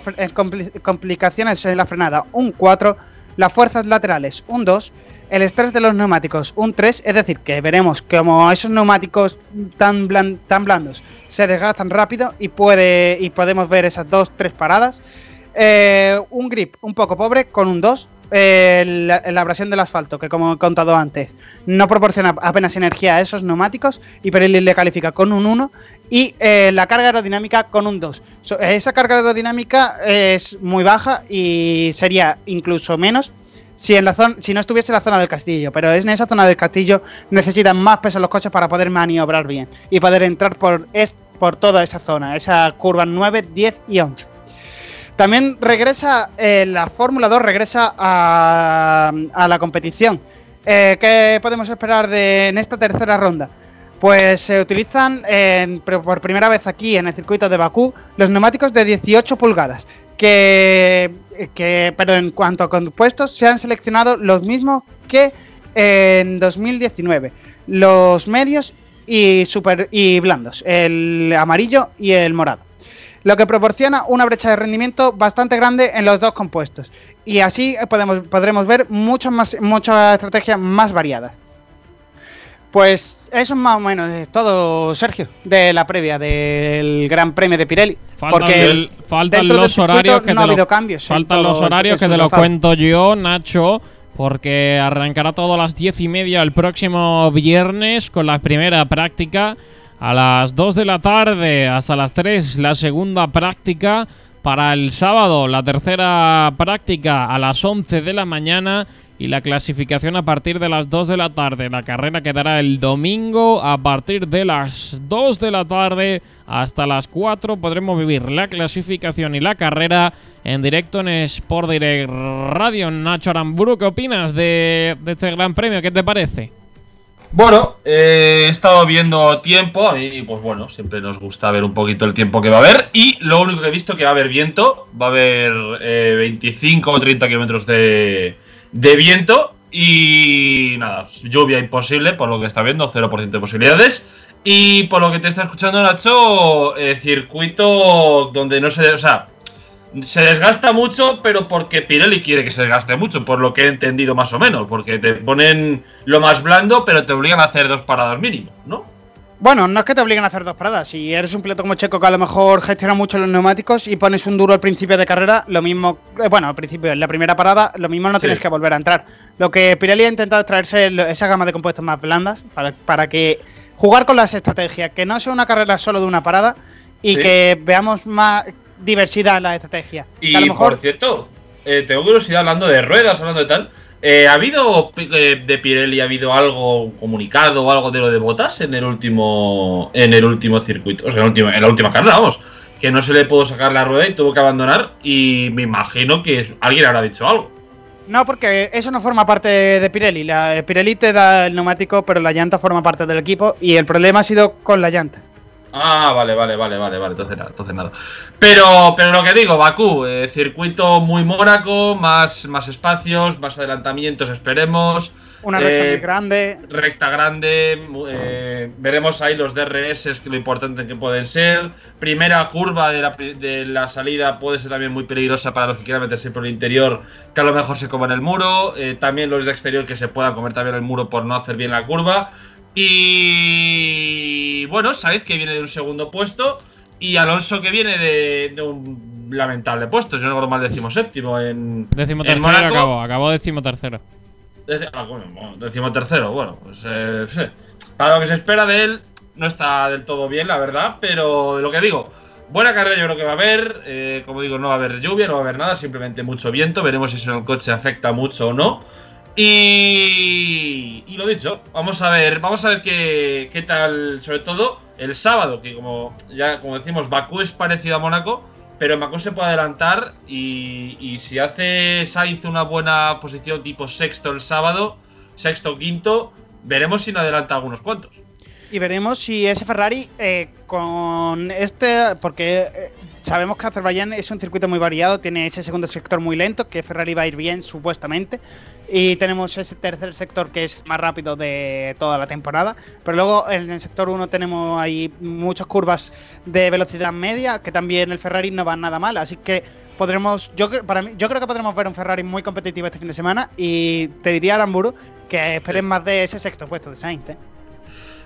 complicaciones en la frenada, un 4. Las fuerzas laterales, un 2. El estrés de los neumáticos, un 3. Es decir, que veremos como esos neumáticos tan, tan blandos se desgastan rápido y, puede, y podemos ver esas 2-3 paradas. Eh, un grip un poco pobre con un 2. Eh, la, abrasión del asfalto, que como he contado antes, no proporciona apenas energía a esos neumáticos y Pirelli le califica con un 1. Y eh, la carga aerodinámica con un 2. So- esa carga aerodinámica es muy baja y sería incluso menos si, en la zona, si no estuviese en la zona del castillo. Pero en esa zona del castillo necesitan más peso los coches para poder maniobrar bien y poder entrar por, es, por toda esa zona, esa curva 9, 10 y 11. También regresa, eh, la Fórmula 2 regresa a, la competición. Eh, ¿Qué podemos esperar de, en esta tercera ronda? Pues se utilizan por primera vez aquí en el circuito de Bakú los neumáticos de 18 pulgadas, que, que pero en cuanto a compuestos se han seleccionado los mismos que en 2019, los medios y super y blandos, el amarillo y el morado lo que proporciona una brecha de rendimiento bastante grande en los dos compuestos. Y así eh, podemos, podremos ver muchas más, muchas estrategias más variadas. Pues eso es más o menos todo, Sergio, de la previa del Gran Premio de Pirelli. Faltan, porque el- faltan los horarios que no te ha lo- habido cambios. Faltan los horarios que te lo trazado. cuento yo, Nacho, porque arrancará todo a las diez y media el próximo viernes con la primera práctica. A las 2 de la tarde hasta las 3 la segunda práctica. Para el sábado la tercera práctica a las 11 de la mañana y la clasificación a partir de las 2 de la tarde. La carrera quedará el domingo a partir de las 2 de la tarde hasta las 4. Podremos vivir la clasificación y la carrera en directo en Sport Direct Radio. Nacho Aramburu, ¿qué opinas de, de este gran premio? ¿Qué te parece? Bueno, eh, he estado viendo tiempo. A mí, pues bueno, siempre nos gusta ver un poquito el tiempo que va a haber. Y lo único que he visto que va a haber viento. Va a haber eh, 25 o 30 kilómetros de, de viento. Y nada, lluvia imposible, por lo que está viendo, 0% de posibilidades. Y por lo que te está escuchando, Nacho, eh, circuito donde no se. O sea, se desgasta mucho, pero porque Pirelli quiere que se desgaste mucho, por lo que he entendido más o menos. Porque te ponen lo más blando, pero te obligan a hacer dos paradas mínimo, ¿no? Bueno, no es que te obliguen a hacer dos paradas. Si eres un piloto como Checo que a lo mejor gestiona mucho los neumáticos y pones un duro al principio de carrera, lo mismo, eh, bueno, al principio, en la primera parada, lo mismo no Sí. tienes que volver a entrar. Lo que Pirelli ha intentado es traerse esa gama de compuestos más blandas para, para que jugar con las estrategias, que no sea una carrera solo de una parada y Sí. que veamos más diversidad en la estrategia. Y Que a lo mejor por cierto, eh, tengo curiosidad hablando de ruedas, hablando de tal. eh, ¿Ha habido eh, de Pirelli, ha habido algo comunicado o algo de lo de botas en el último en el último circuito? O sea, en, el último- en la última carrera, vamos. Que no se le pudo sacar la rueda y tuvo que abandonar. Y me imagino que alguien habrá dicho algo. No, porque eso no forma parte de Pirelli. La, Pirelli te da el neumático, pero la llanta forma parte del equipo y el problema ha sido con la llanta. Ah, vale, vale, vale, vale, vale, entonces nada, entonces nada. Pero, pero lo que digo, Bakú, eh, circuito muy mónaco, más, más espacios, más adelantamientos, esperemos. Una recta Eh, muy grande. recta grande, eh, veremos ahí los DRS, que lo importante que pueden ser. Primera curva de la, de la salida puede ser también muy peligrosa para los que quieran meterse por el interior, que a lo mejor se coman el muro. También los de exterior que se puedan comer también el muro por no hacer bien la curva. Y bueno, Sainz que viene de un segundo puesto y Alonso que viene de, de un lamentable puesto, yo no recuerdo mal décimo séptimo en, Décimo en tercero Mónaco. acabó, acabó décimo tercero. Ah, bueno, décimo tercero, bueno, pues eh, para lo que se espera de él, no está del todo bien, la verdad, pero lo que digo, buena carrera yo creo que va a haber, eh, como digo, no va a haber lluvia, no va a haber nada, simplemente mucho viento, veremos si eso en el coche afecta mucho o no. Y, lo dicho, vamos a ver, vamos a ver qué, qué tal, sobre todo el sábado, que como ya como decimos, Bakú es parecido a Mónaco, pero Bakú se puede adelantar y, y si hace Sainz una buena posición tipo sexto el sábado, sexto quinto, veremos si no adelanta algunos cuantos. Y veremos si ese Ferrari eh, con este, porque eh, sabemos que Azerbaiyán es un circuito muy variado, tiene ese segundo sector muy lento, que Ferrari va a ir bien supuestamente, y tenemos ese tercer sector que es más rápido de toda la temporada, pero luego en el sector 1 tenemos ahí muchas curvas de velocidad media, que también el Ferrari no va nada mal, así que podremos, yo, para mí, yo creo que podremos ver un Ferrari muy competitivo este fin de semana, y te diría Aramburu que esperen más de ese sexto puesto de Sainz. ¿eh?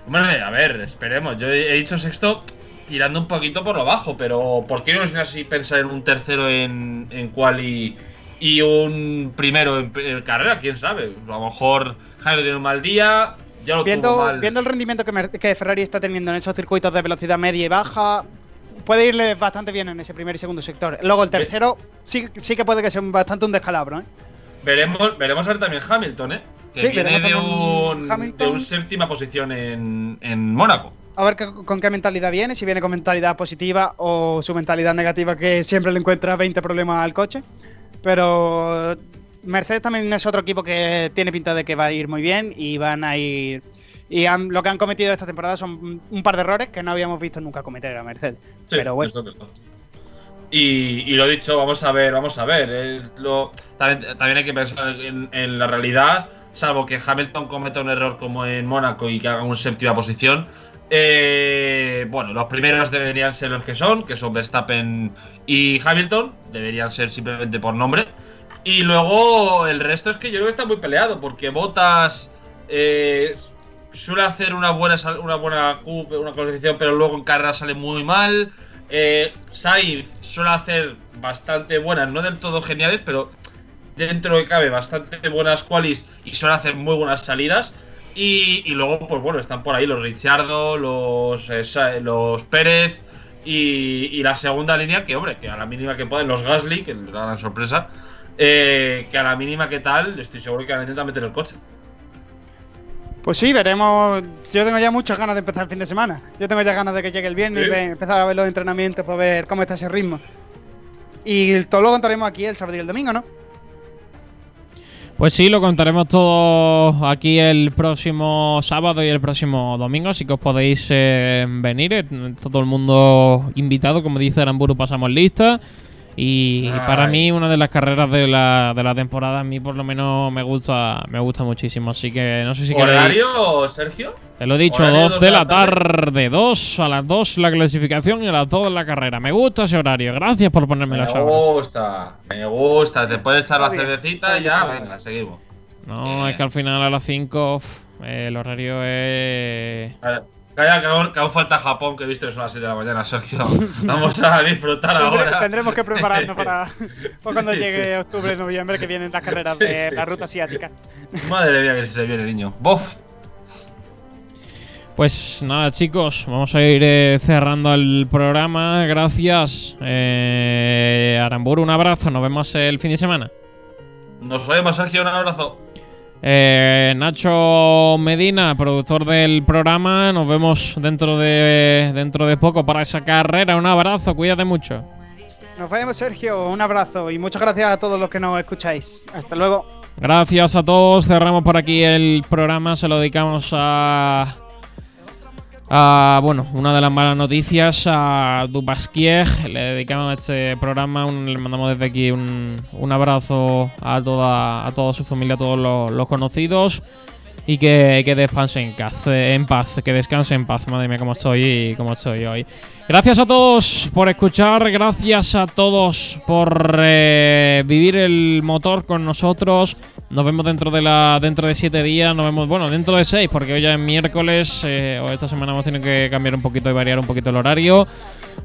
Hombre, a ver, esperemos. Yo he he dicho sexto tirando un poquito por lo bajo, pero ¿por qué no es así pensar en un tercero en, en quali y un primero en, en carrera? ¿Quién sabe? A lo mejor Jairo tiene un mal día, ya lo tuvo Viendo, mal. viendo el rendimiento que, Ferrari está teniendo en esos circuitos de velocidad media y baja, puede irle bastante bien en ese primer y segundo sector. Luego el tercero sí, sí que puede que sea bastante un descalabro. ¿eh? Veremos, veremos a ver también Hamilton, ¿eh? Que Sí, viene de un, Hamilton. de un séptima posición en, en Mónaco. A ver con qué mentalidad viene, si viene con mentalidad positiva o su mentalidad negativa que siempre le encuentra 20 problemas al coche. Pero Mercedes también es otro equipo que tiene pinta de que va a ir muy bien y van a ir... Y han- lo que han cometido esta temporada son un par de errores que no habíamos visto nunca cometer a Mercedes. Sí, Pero bueno. eso está. Y, y lo dicho, vamos a ver, vamos a ver. eh, lo- también, también hay que pensar en, en la realidad, salvo que Hamilton cometa un error como en Mónaco y que haga una séptima posición. Eh, bueno, los primeros deberían ser los que son, que son Verstappen y Hamilton, deberían ser simplemente por nombre. Y luego el resto es que yo creo que está muy peleado, porque Botas eh, suele hacer una buena una buena una clasificación, pero luego en carrera sale muy mal. Eh, Sainz suele hacer bastante buenas, no del todo geniales, pero dentro de cabe bastante buenas qualis y suele hacer muy buenas salidas. Y, y luego, pues bueno, están por ahí los Richardo, los, eh, los Pérez y, y la segunda línea, que hombre, que a la mínima que pueden, los Gasly, que es la gran sorpresa, eh, que a la mínima que tal, estoy seguro que van a intentar meter el coche. Pues sí, veremos. Yo tengo ya muchas ganas de empezar el fin de semana. Yo tengo ya ganas de que llegue el viernes Sí. y empezar a ver los entrenamientos para ver cómo está ese ritmo. Y todo lo contaremos aquí el sábado y el domingo, ¿no? Pues sí, lo contaremos todo aquí el próximo sábado y el próximo domingo, así que os podéis eh, venir, eh, todo el mundo invitado, como dice Aramburu, pasamos lista. Y Ay. para mí una de las carreras de la, de la temporada, a mí por lo menos me gusta me gusta muchísimo, así que no sé si queréis... ¿Horario, Sergio? Te lo he dicho, ¿Horario 2 de la tarde, 2 a las 2 la clasificación y a las 2 la carrera. Me gusta ese horario, gracias por ponerme Me la hora. gusta, me gusta. Te puedes echar la cervecita y ya, venga, seguimos. No, es que al final a las 5 el horario es... A ver, Calla, que aún, que aún falta Japón, que he visto que son las 7 de la mañana, Sergio. Vamos a disfrutar ahora. tendremos que prepararnos para, para cuando Sí, llegue sí. octubre, noviembre, que vienen las carreras Sí, de sí, la ruta sí. asiática. Madre mía, que se viene, niño. ¡Bof! Pues nada, chicos, vamos a ir eh, cerrando el programa. Gracias, eh, Aramburu, un abrazo. Nos vemos el fin de semana. Nos vemos, Sergio, un abrazo. Eh, Nacho Medina, productor del programa, nos vemos dentro de dentro de poco para esa carrera. Un abrazo, cuídate mucho. Nos vemos, Sergio. Un abrazo y muchas gracias a todos los que nos escucháis. Hasta luego. Gracias a todos. Cerramos por aquí el programa. Se lo dedicamos a. a, bueno, una de las malas noticias a Dubasquier. Le dedicamos este programa. le mandamos desde aquí un, un abrazo a toda, a toda su familia, a todos los, conocidos. Y que, que descanse en paz, que descanse en paz. Madre mía, cómo estoy, cómo estoy hoy. Gracias a todos por escuchar, gracias a todos por eh, vivir el motor con nosotros. Nos vemos dentro de la dentro de siete días, nos vemos, bueno, dentro de seis, porque hoy ya es miércoles, eh, o esta semana hemos tenido que cambiar un poquito y variar un poquito el horario.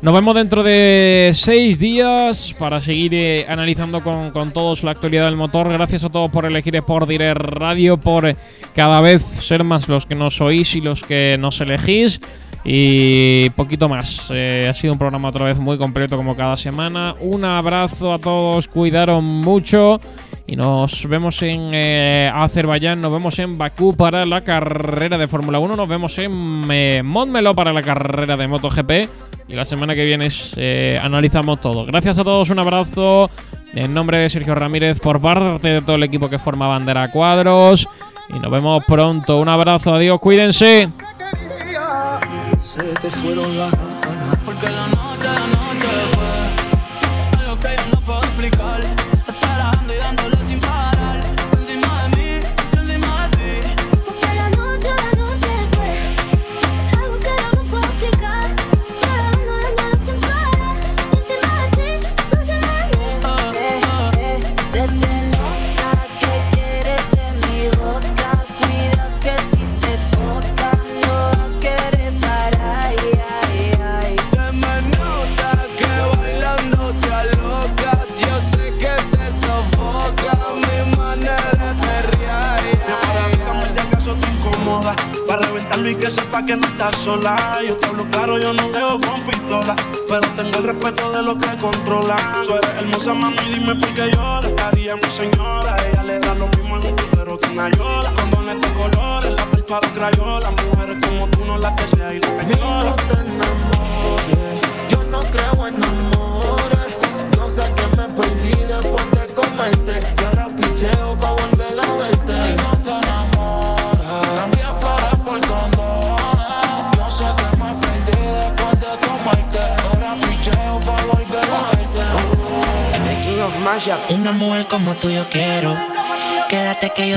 Nos vemos dentro de seis días para seguir eh, analizando con, con todos la actualidad del motor. Gracias a todos por elegir Sport Direct Radio, por cada vez ser más los que nos oís y los que nos elegís. Y poquito más. Eh, ha sido un programa otra vez muy completo como cada semana. Un abrazo a todos, cuidaron mucho Y nos vemos en eh, Azerbaiyán, nos vemos en Bakú para la carrera de Fórmula 1, nos vemos en eh, Montmeló para la carrera de MotoGP. Y la semana que viene eh, analizamos todo. Gracias a todos, un abrazo. En nombre de Sergio Ramírez, por parte de todo el equipo que forma Bandera Cuadros. Y nos vemos pronto. Un abrazo, adiós, cuídense. Fueron las ganas. Porque la noche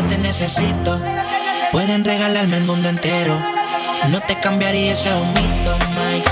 te necesito. Pueden regalarme el mundo entero. No te cambiaría, eso es un mito.